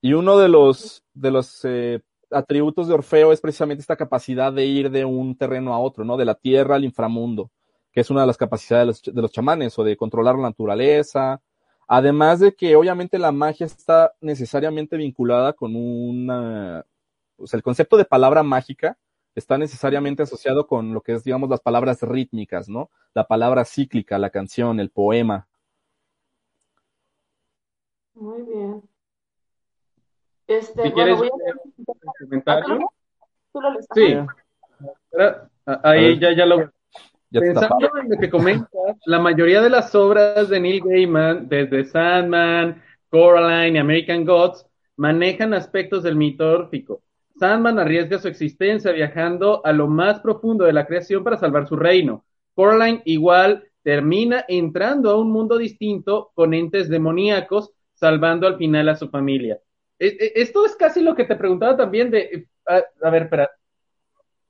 Y uno de los, de los eh, atributos de Orfeo es precisamente esta capacidad de ir de un terreno a otro, ¿no? De la tierra al inframundo, que es una de las capacidades de los, ch- de los chamanes, o de controlar la naturaleza. Además de que obviamente la magia está necesariamente vinculada con una, sea, el concepto de palabra mágica está necesariamente asociado con lo que es, digamos, las palabras rítmicas, ¿no? La palabra cíclica, la canción, el poema. Muy bien. Este, Si bueno, quieres voy a... el comentario. Sí. Eh, ah, Ahí ya, ya lo ya Pensando en lo que comentas, la mayoría de las obras de Neil Gaiman, desde Sandman, Coraline y American Gods, manejan aspectos del mito órfico. Sandman arriesga su existencia viajando a lo más profundo de la creación para salvar su reino. Coraline igual termina entrando a un mundo distinto con entes demoníacos, salvando al final a su familia. E- e- Esto es casi lo que te preguntaba también de, a, ver, espera,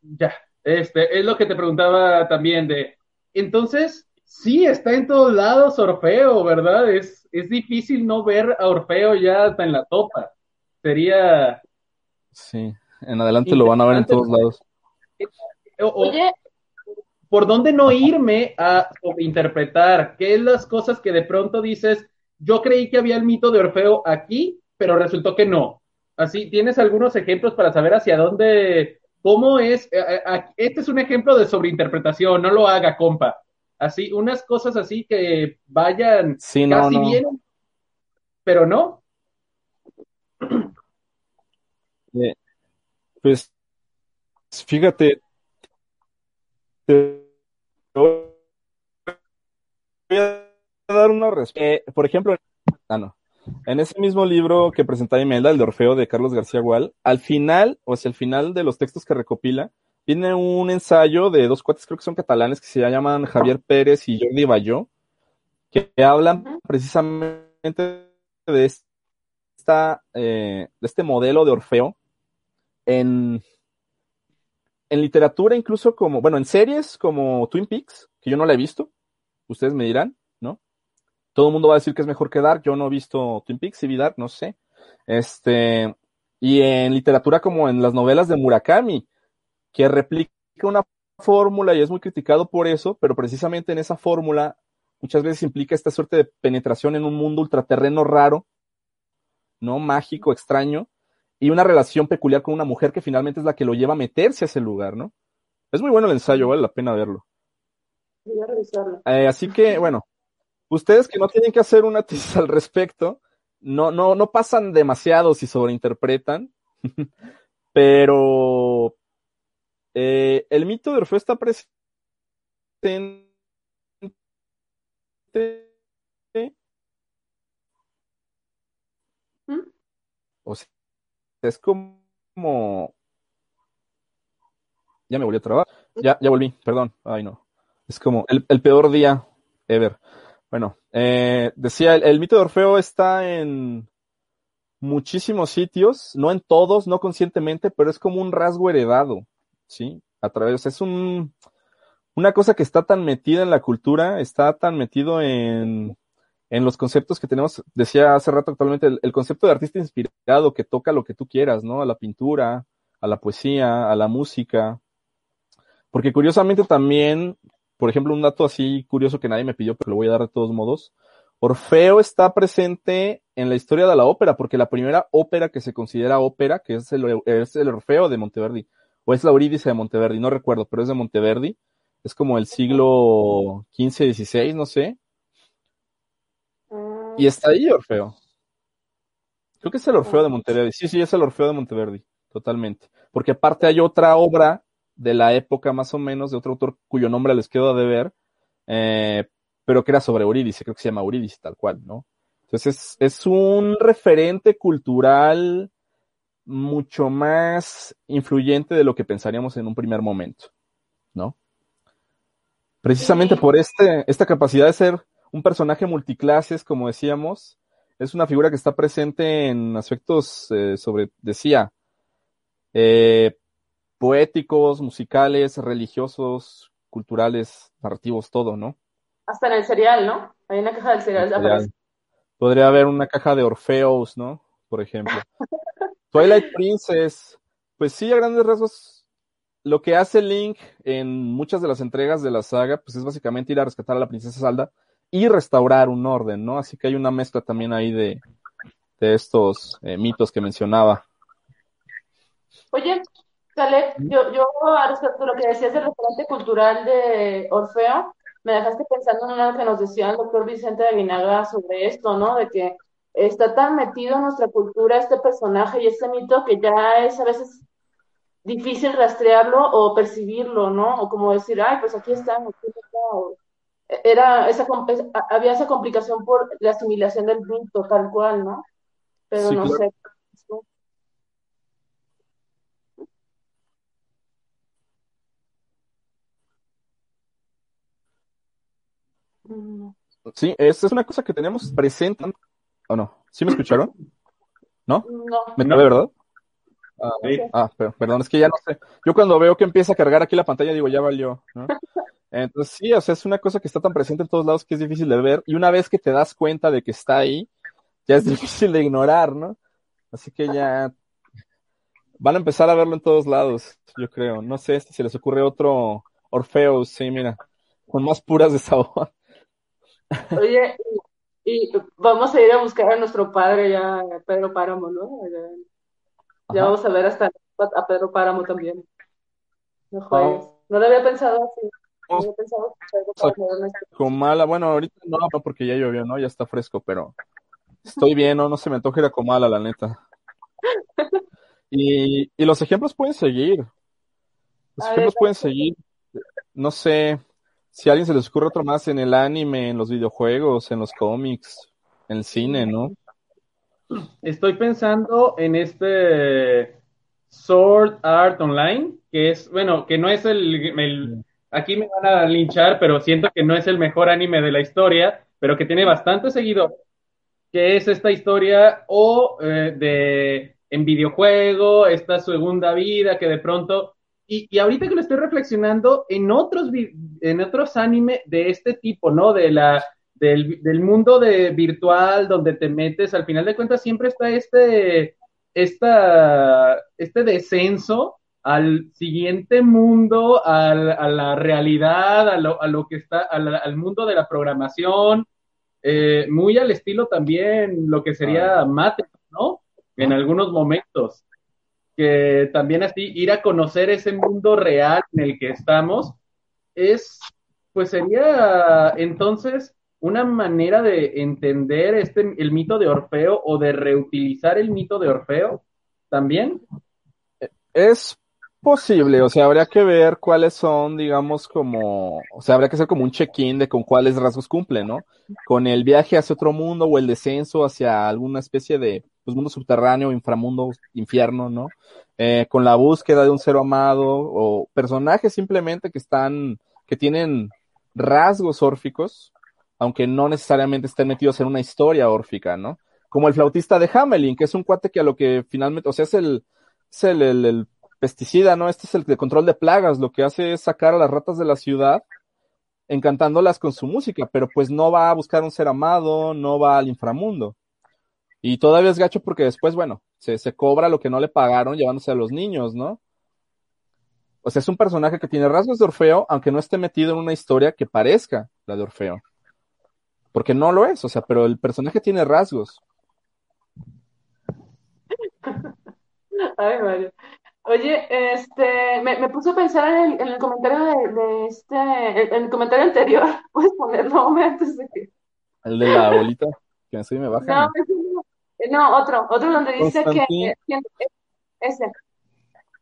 ya, este, es lo que te preguntaba también de, entonces, sí, está en todos lados Orfeo, ¿verdad? Es, es difícil no ver a Orfeo ya hasta en la topa. Sería, Sí, en adelante lo van a ver en todos lados. o- o- Oye, ¿por dónde no irme a interpretar? ¿Qué es las cosas que de pronto dices, yo creí que había el mito de Orfeo aquí pero resultó que no. Así, ¿tienes algunos ejemplos para saber hacia dónde, cómo es? Eh, eh, este es un ejemplo de sobreinterpretación, no lo haga, compa. Así, unas cosas así que vayan casi bien, pero no. Eh, pues, fíjate, te voy a dar una respuesta. por ejemplo, ah, no. En ese mismo libro que presenta Imelda, el de Orfeo de Carlos García Gual, al final, o hacia el final de los textos que recopila, viene un ensayo de dos cuates, creo que son catalanes, que se llaman Javier Pérez y Jordi Bayó, que hablan precisamente de, esta, eh, de este modelo de Orfeo en, en literatura, incluso como, bueno, en series como Twin Peaks, que yo no la he visto, ustedes me dirán, todo el mundo va a decir que es mejor que Dark. Yo no he visto Twin Peaks y vi Dark, no sé. Este, y en literatura como en las novelas de Murakami, que replica una fórmula y es muy criticado por eso, pero precisamente en esa fórmula muchas veces implica esta suerte de penetración en un mundo ultraterreno raro, ¿no? Mágico, extraño, y una relación peculiar con una mujer que finalmente es la que lo lleva a meterse a ese lugar, ¿no? Es muy bueno el ensayo, vale la pena verlo. Voy a revisarlo. Eh, así que, [LAUGHS] bueno, ustedes que no tienen que hacer una tesis al respecto, no, no, no pasan demasiado si sobreinterpretan, [LAUGHS] pero eh, el mito de Orfeo está presente. ¿Mm? O sea, es como. Ya me volví a trabar. Ya, ya volví, perdón. Ay, no. Es como el, el peor día ever. Bueno, eh, decía, el, mito de Orfeo está en muchísimos sitios, no en todos, no conscientemente, pero es como un rasgo heredado, ¿sí? A través, es un, una cosa que está tan metida en la cultura, está tan metido en, en los conceptos que tenemos, decía hace rato actualmente, el, concepto de artista inspirado que toca lo que tú quieras, ¿no? A la pintura, a la poesía, a la música. Porque curiosamente también por ejemplo, un dato así curioso que nadie me pidió, pero lo voy a dar de todos modos. Orfeo está presente en la historia de la ópera, porque la primera ópera que se considera ópera, que es el, es el Orfeo de Monteverdi, o es la Eurídice de Monteverdi, no recuerdo, pero es de Monteverdi, es como el siglo XV, XVI, no sé. Y está ahí Orfeo. Creo que es el Orfeo de Monteverdi. Sí, sí, es el Orfeo de Monteverdi, totalmente. Porque aparte hay otra obra de la época más o menos, de otro autor cuyo nombre les quedo de ver, eh, pero que era sobre Eurídice, creo que se llama Eurídice tal cual, ¿no? Entonces es, es un referente cultural mucho más influyente de lo que pensaríamos en un primer momento, ¿no? Precisamente por este, esta capacidad de ser un personaje multiclases, como decíamos, es una figura que está presente en aspectos eh, sobre, decía, eh, poéticos, musicales, religiosos, culturales, narrativos, todo, ¿no? Hasta en el serial, ¿no? Hay una caja del serial. Podría haber una caja de Orfeos, ¿no? Por ejemplo. [LAUGHS] Twilight Princess, pues sí, a grandes rasgos, lo que hace Link en muchas de las entregas de la saga, pues es básicamente ir a rescatar a la princesa Zelda y restaurar un orden, ¿no? Así que hay una mezcla también ahí de, de estos eh, mitos que mencionaba. Oye, Caleb, yo, yo respecto a lo que decías del referente cultural de Orfeo, me dejaste pensando en algo que nos decía el doctor Vicente de Vinaga sobre esto, ¿no? De que está tan metido en nuestra cultura este personaje y este mito que ya es a veces difícil rastrearlo o percibirlo, ¿no? O como decir, ay, pues aquí está, aquí está. Era esa, había esa complicación por la asimilación del mito tal cual, ¿no? Pero no sé. Sí, esa es una cosa que tenemos presente. ¿O no? ¿Sí me escucharon? ¿No? No. ¿Me no. verdad? Ah, ah perdón, es que ya no sé. Yo cuando veo que empieza a cargar aquí la pantalla digo, ya valió, ¿no? Entonces sí, o sea, es una cosa que está tan presente en todos lados que es difícil de ver. Y una vez que te das cuenta de que está ahí, ya es [LAUGHS] difícil de ignorar, ¿no? Así que ya van a empezar a verlo en todos lados, yo creo. No sé si se les ocurre otro Orfeo, sí, mira, con más puras de sabor. Oye, Y vamos a ir a buscar a nuestro padre ya, Pedro Páramo, ¿no? Ya, vamos a ver hasta a Pedro Páramo también. No No lo había pensado así. Comala, bueno, ahorita no, porque ya llovió, ¿no? Ya está fresco, pero estoy bien, ¿no? No se me antoja ir a Comala, la neta. Y, y los ejemplos pueden seguir. Los ejemplos pueden seguir. No sé si a alguien se les ocurre otro más en el anime, en los videojuegos, en los cómics, en el cine, ¿no? Estoy pensando en este Sword Art Online, que es, bueno, que no es el, aquí me van a linchar, pero siento que no es el mejor anime de la historia, pero que tiene bastante seguido, que es esta historia o eh, de en videojuego, esta segunda vida que de pronto y, y, ahorita que lo estoy reflexionando en otros en otros anime de este tipo, ¿no? De la del, del mundo de virtual donde te metes, al final de cuentas siempre está este esta, este descenso al siguiente mundo, al, a la realidad, a lo, a lo que está, al, mundo de la programación, eh, muy al estilo también lo que sería Matrix, ¿no? En algunos momentos. Que también así ir a conocer ese mundo real en el que estamos es, pues sería entonces una manera de entender este, el mito de Orfeo o de reutilizar el mito de Orfeo también? Es posible, o sea, habría que ver cuáles son, digamos, como, o sea, habría que hacer como un check-in de con cuáles rasgos cumple, ¿no? Con el viaje hacia otro mundo o el descenso hacia alguna especie de pues, mundo subterráneo, inframundo, infierno, ¿no? Eh, con la búsqueda de un ser amado o personajes simplemente que están, que tienen rasgos órficos, aunque no necesariamente estén metidos en una historia órfica, ¿no? Como el flautista de Hamelin, que es un cuate que a lo que finalmente, o sea, es el, es el, el, pesticida, ¿no? Este es el de control de plagas, lo que hace es sacar a las ratas de la ciudad, encantándolas con su música, pero pues no va a buscar un ser amado, no va al inframundo. Y todavía es gacho porque después, bueno, se, se cobra lo que no le pagaron llevándose a los niños, ¿no? O sea, es un personaje que tiene rasgos de Orfeo, aunque no esté metido en una historia que parezca la de Orfeo. Porque no lo es, o sea, pero el personaje tiene rasgos. [LAUGHS] Ay, Mario. Oye, este, me, me puse a pensar en el, en el comentario de, de este, en el comentario anterior, [LAUGHS] puedes ponerlo antes de que. El de la bolita, [LAUGHS] que así me baja. No, no, otro, otro donde dice que, ese.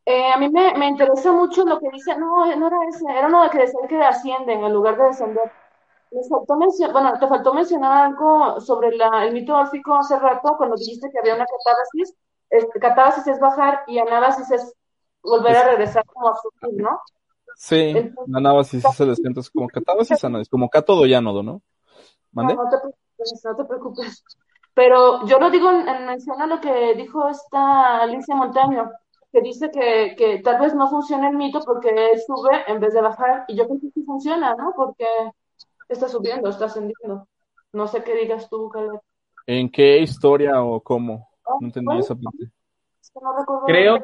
Eh, a mí me, me interesa mucho lo que dice, no, no era ese, era uno de que decía que ascienden en lugar de descender faltó bueno, te faltó mencionar algo sobre el mito órfico hace rato, cuando dijiste que había una catábasis. Catábasis es bajar y anábasis es volver a regresar como a subir, ¿no? Sí, Entonces, anábasis es el descenso, es como catábasis, [LAUGHS] anábasis, como cátodo y ánodo, ¿no? ¿Mande? No, no te preocupes, no te preocupes. Pero yo lo digo en, mención a lo que dijo esta Alicia Montaño, que dice que, que tal vez no funciona el mito porque sube en vez de bajar, y yo creo que sí funciona, ¿no? Porque está subiendo, está ascendiendo. No sé qué digas tú, Caleb. ¿En qué historia o cómo? No entendí esa parte. Creo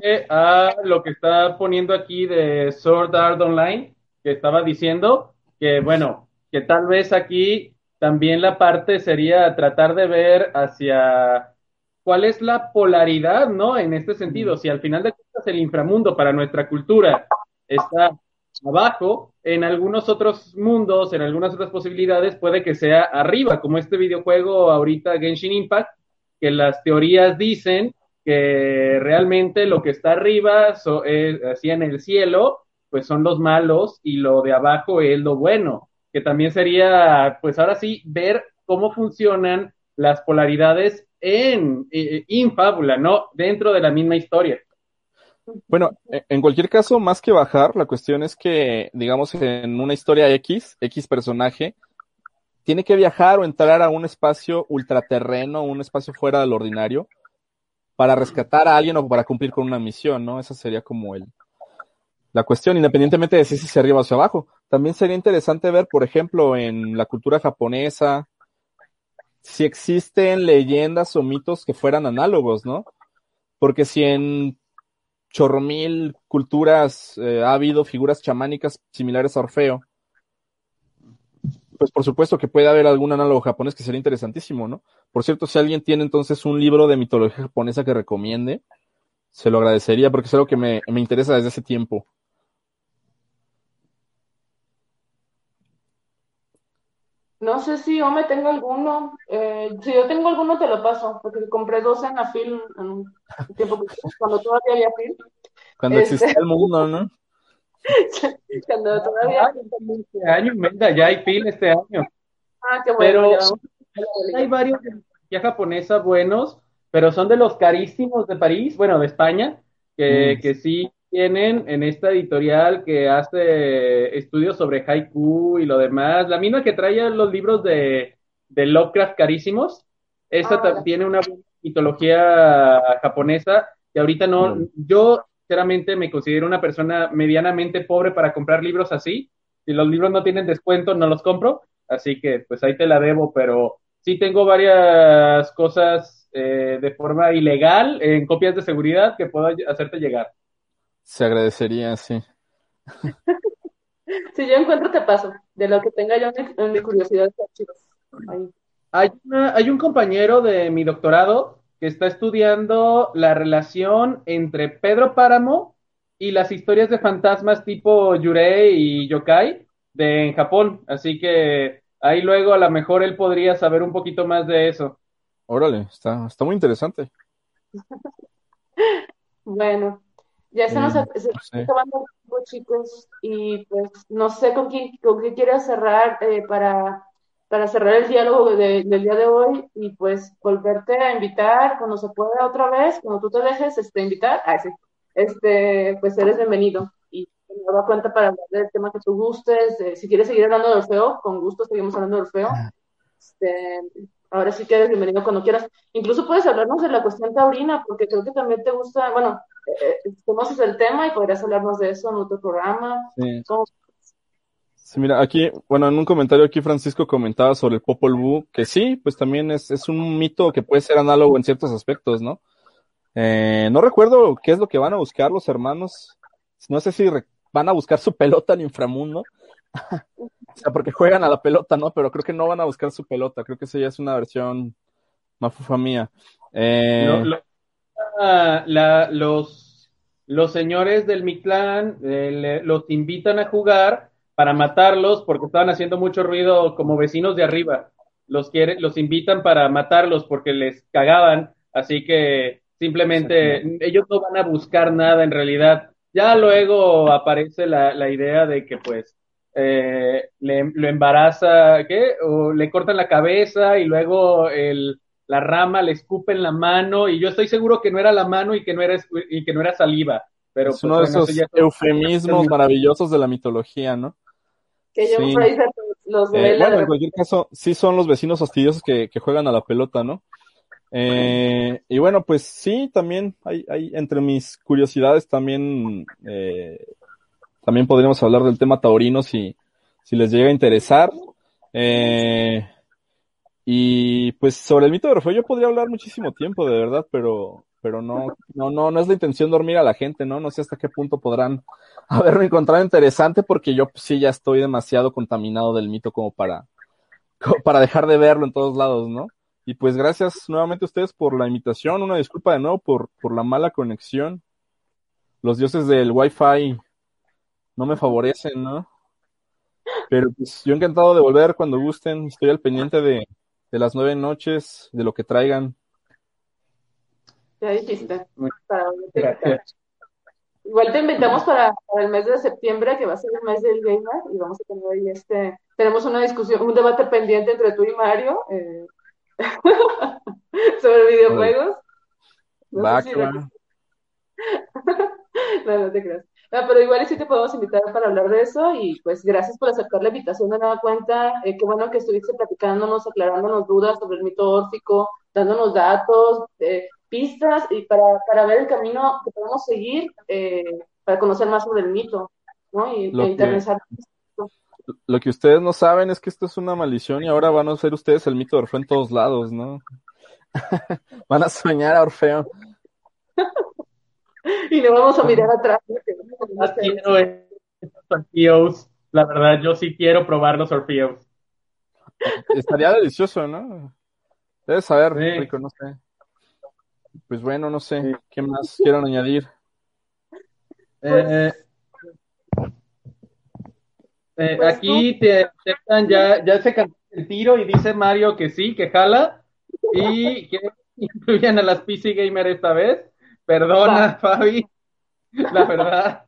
que a lo que está poniendo aquí de Sword Art Online, que estaba diciendo que, bueno, que tal vez aquí también la parte sería tratar de ver hacia cuál es la polaridad, ¿no? En este sentido, si al final de cuentas el inframundo para nuestra cultura está abajo, en algunos otros mundos, en algunas otras posibilidades, puede que sea arriba, como este videojuego ahorita Genshin Impact, que las teorías dicen que realmente lo que está arriba, así en el cielo, pues son los malos y lo de abajo es lo bueno, que también sería, pues ahora sí, ver cómo funcionan las polaridades en, en, en fábula, ¿no? Dentro de la misma historia. Bueno, e, en cualquier caso, más que bajar, la cuestión es que, digamos, en una historia X, X personaje, tiene que viajar o entrar a un espacio ultraterreno, un espacio fuera del ordinario, para rescatar a alguien o para cumplir con una misión, ¿no? Esa sería como la cuestión, independientemente de si es hacia arriba o hacia abajo. También sería interesante ver, por ejemplo, en la cultura japonesa, si existen leyendas o mitos que fueran análogos, ¿no? Porque si en chorromil culturas eh, ha habido figuras chamánicas similares a Orfeo. Pues por supuesto que puede haber algún análogo japonés que sería interesantísimo, ¿no? Por cierto, si alguien tiene entonces un libro de mitología japonesa que recomiende, se lo agradecería porque es algo que me, me interesa desde hace tiempo. No sé si yo me tengo alguno. Eh, si yo tengo alguno, te lo paso, porque compré dos en la film en un tiempo que, cuando todavía había film. Cuando Este- existía el mundo, ¿no? [LAUGHS] cuando todavía. Este año, ya hay film este año. Ah, qué bueno. Pero-. Hay varios de mitología japonesa buenos, pero son de los carísimos de París, bueno, de España, que, Mm. que sí tienen en esta editorial que hace estudios sobre haiku y lo demás. La misma que trae los libros de, de Lovecraft carísimos. Esta Ah, tiene una buena mitología japonesa y ahorita no, Mm. yo sinceramente me considero una persona medianamente pobre para comprar libros así. Si los libros no tienen descuento, no los compro. Así que pues ahí te la debo, pero sí tengo varias cosas eh, de forma ilegal en copias de seguridad que puedo hacerte llegar. Se agradecería, sí. [LAUGHS] Si yo encuentro, te paso. De lo que tenga yo en, mi curiosidad. Hay, una- hay un compañero de mi doctorado que está estudiando la relación entre Pedro Páramo y las historias de fantasmas tipo Yurei y Yokai de en Japón. Así que ahí luego a lo mejor él podría saber un poquito más de eso. Órale, está, está muy interesante. Bueno, ya se nos se- no está acabando el tiempo, chicos, y pues no sé con quién, con qué quieras cerrar eh, para, para cerrar el diálogo de- del día de hoy y pues volverte a invitar cuando se pueda otra vez, cuando tú te dejes este, invitar, ah, sí, este, pues eres bienvenido y me da cuenta para hablar del tema que tú gustes, eh, si quieres seguir hablando de Orfeo, con gusto seguimos hablando de Orfeo. Este, ahora sí que eres bienvenido cuando quieras. Incluso puedes hablarnos de la cuestión taurina, porque creo que también te gusta, bueno, eh, eh, conoces el tema y podrías hablarnos de eso en otro programa. Sí. ¿Cómo? Sí, mira, aquí, bueno, en un comentario aquí Francisco comentaba sobre el Popol Vuh, que sí, pues también es, es un mito que puede ser análogo en ciertos aspectos, ¿no? Eh, no recuerdo qué es lo que van a buscar los hermanos. No sé si van a buscar su pelota al inframundo. [LAUGHS] O sea, porque juegan a la pelota, ¿no? Pero creo que no van a buscar su pelota. Creo que esa ya es una versión mafufa mía. Eh, los, los señores del Mictlán eh, le- los invitan a jugar para matarlos porque estaban haciendo mucho ruido como vecinos de arriba. Los, quiere, los invitan para matarlos porque les cagaban, así que simplemente ellos no van a buscar nada en realidad. Ya luego aparece la, la idea de que pues eh, le, lo embaraza, ¿qué? O le cortan la cabeza y luego el, la rama le escupe en la mano y yo estoy seguro que no era la mano y que no era, y que no era saliva. Pero es pues, uno de bueno, esos eufemismos maravillosos de la mitología, ¿no? Que yo Sí. Fraser los Eh, bueno, en cualquier caso, sí son los vecinos fastidiosos que, que juegan a la pelota, ¿no? Eh, y bueno, pues sí, también hay, hay entre mis curiosidades también, eh, también podríamos hablar del tema taurino si, si les llega a interesar. Eh, y pues sobre el mito de Orfeo yo podría hablar muchísimo tiempo, de verdad, pero, pero no, no, no, no es la intención dormir a la gente, ¿no? No sé hasta qué punto podrán [LAUGHS] haberlo encontrado interesante porque yo sí ya estoy demasiado contaminado del mito como para, [LAUGHS] para dejar de verlo en todos lados, ¿no? Y pues gracias nuevamente a ustedes por la invitación, una disculpa de nuevo por, por la mala conexión. Los dioses del Wi-Fi no me favorecen, ¿no? Pero pues yo encantado de volver cuando gusten, estoy al pendiente de, de las nueve noches, de lo que traigan. Ya dijiste. Muy- Para. Gracias. Igual te invitamos para, para el mes de septiembre, que va a ser el mes del gamer, y vamos a tener ahí este, tenemos una discusión, un debate pendiente entre tú y Mario eh, [LAUGHS] sobre videojuegos. No sé si. [LAUGHS] No, no te creas. No, pero igual sí te podemos invitar para hablar de eso y pues gracias por aceptar la invitación de nueva cuenta. Eh, qué bueno que estuviste platicándonos, aclarándonos dudas sobre el mito órfico, dándonos datos, eh, pistas y para, para ver el camino que podemos seguir eh, para conocer más sobre el mito, ¿no? Y, Lo e que- interesar. Lo que ustedes no saben es que esto es una maldición y ahora van a ser ustedes el mito de Orfeo en todos lados, ¿no? [LAUGHS] van a soñar a Orfeo. [LAUGHS] Y le vamos a mirar atrás. ¿no? Quiero estos Orfeos. La verdad, yo sí quiero probar los Orfeos. Estaría delicioso, ¿no? Debes saber, Sí. rico, no sé. Pues bueno, no sé. ¿Qué más quieran añadir? [LAUGHS] Eh, eh, Pues aquí te aceptan, ya, ya se cantó el tiro y dice Mario que sí, que jala y [LAUGHS] que incluyan a las PC Gamer esta vez. Perdona, Fabi, la verdad.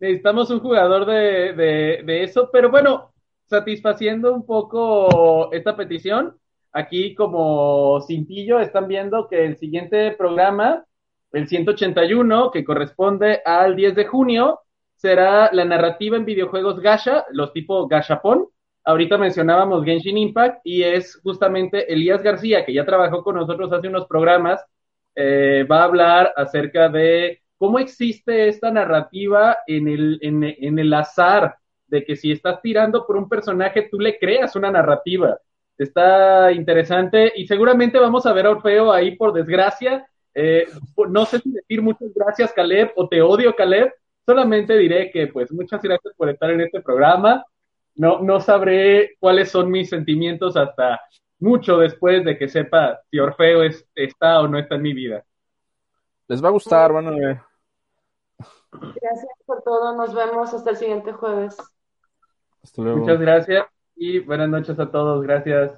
Necesitamos un jugador de, de, de eso, pero bueno, satisfaciendo un poco esta petición, aquí como cintillo están viendo que el siguiente programa, el 181, que corresponde al 10 de junio, será la narrativa en videojuegos Gasha, los tipo Gashapon. Ahorita mencionábamos Genshin Impact y es justamente Elías García, que ya trabajó con nosotros hace unos programas, eh, va a hablar acerca de cómo existe esta narrativa en el, en el azar, de que si estás tirando por un personaje, tú le creas una narrativa. Está interesante y seguramente vamos a ver a Orfeo ahí por desgracia. Eh, no sé si decir muchas gracias, Caleb, o te odio, Caleb. Solamente diré que, pues, muchas gracias por estar en este programa. No, no sabré cuáles son mis sentimientos hasta mucho después de que sepa si Orfeo es, está o no está en mi vida. Les va a gustar, van a ver. Gracias por todo. Nos vemos hasta el siguiente jueves. Hasta luego. Muchas gracias y buenas noches a todos. Gracias.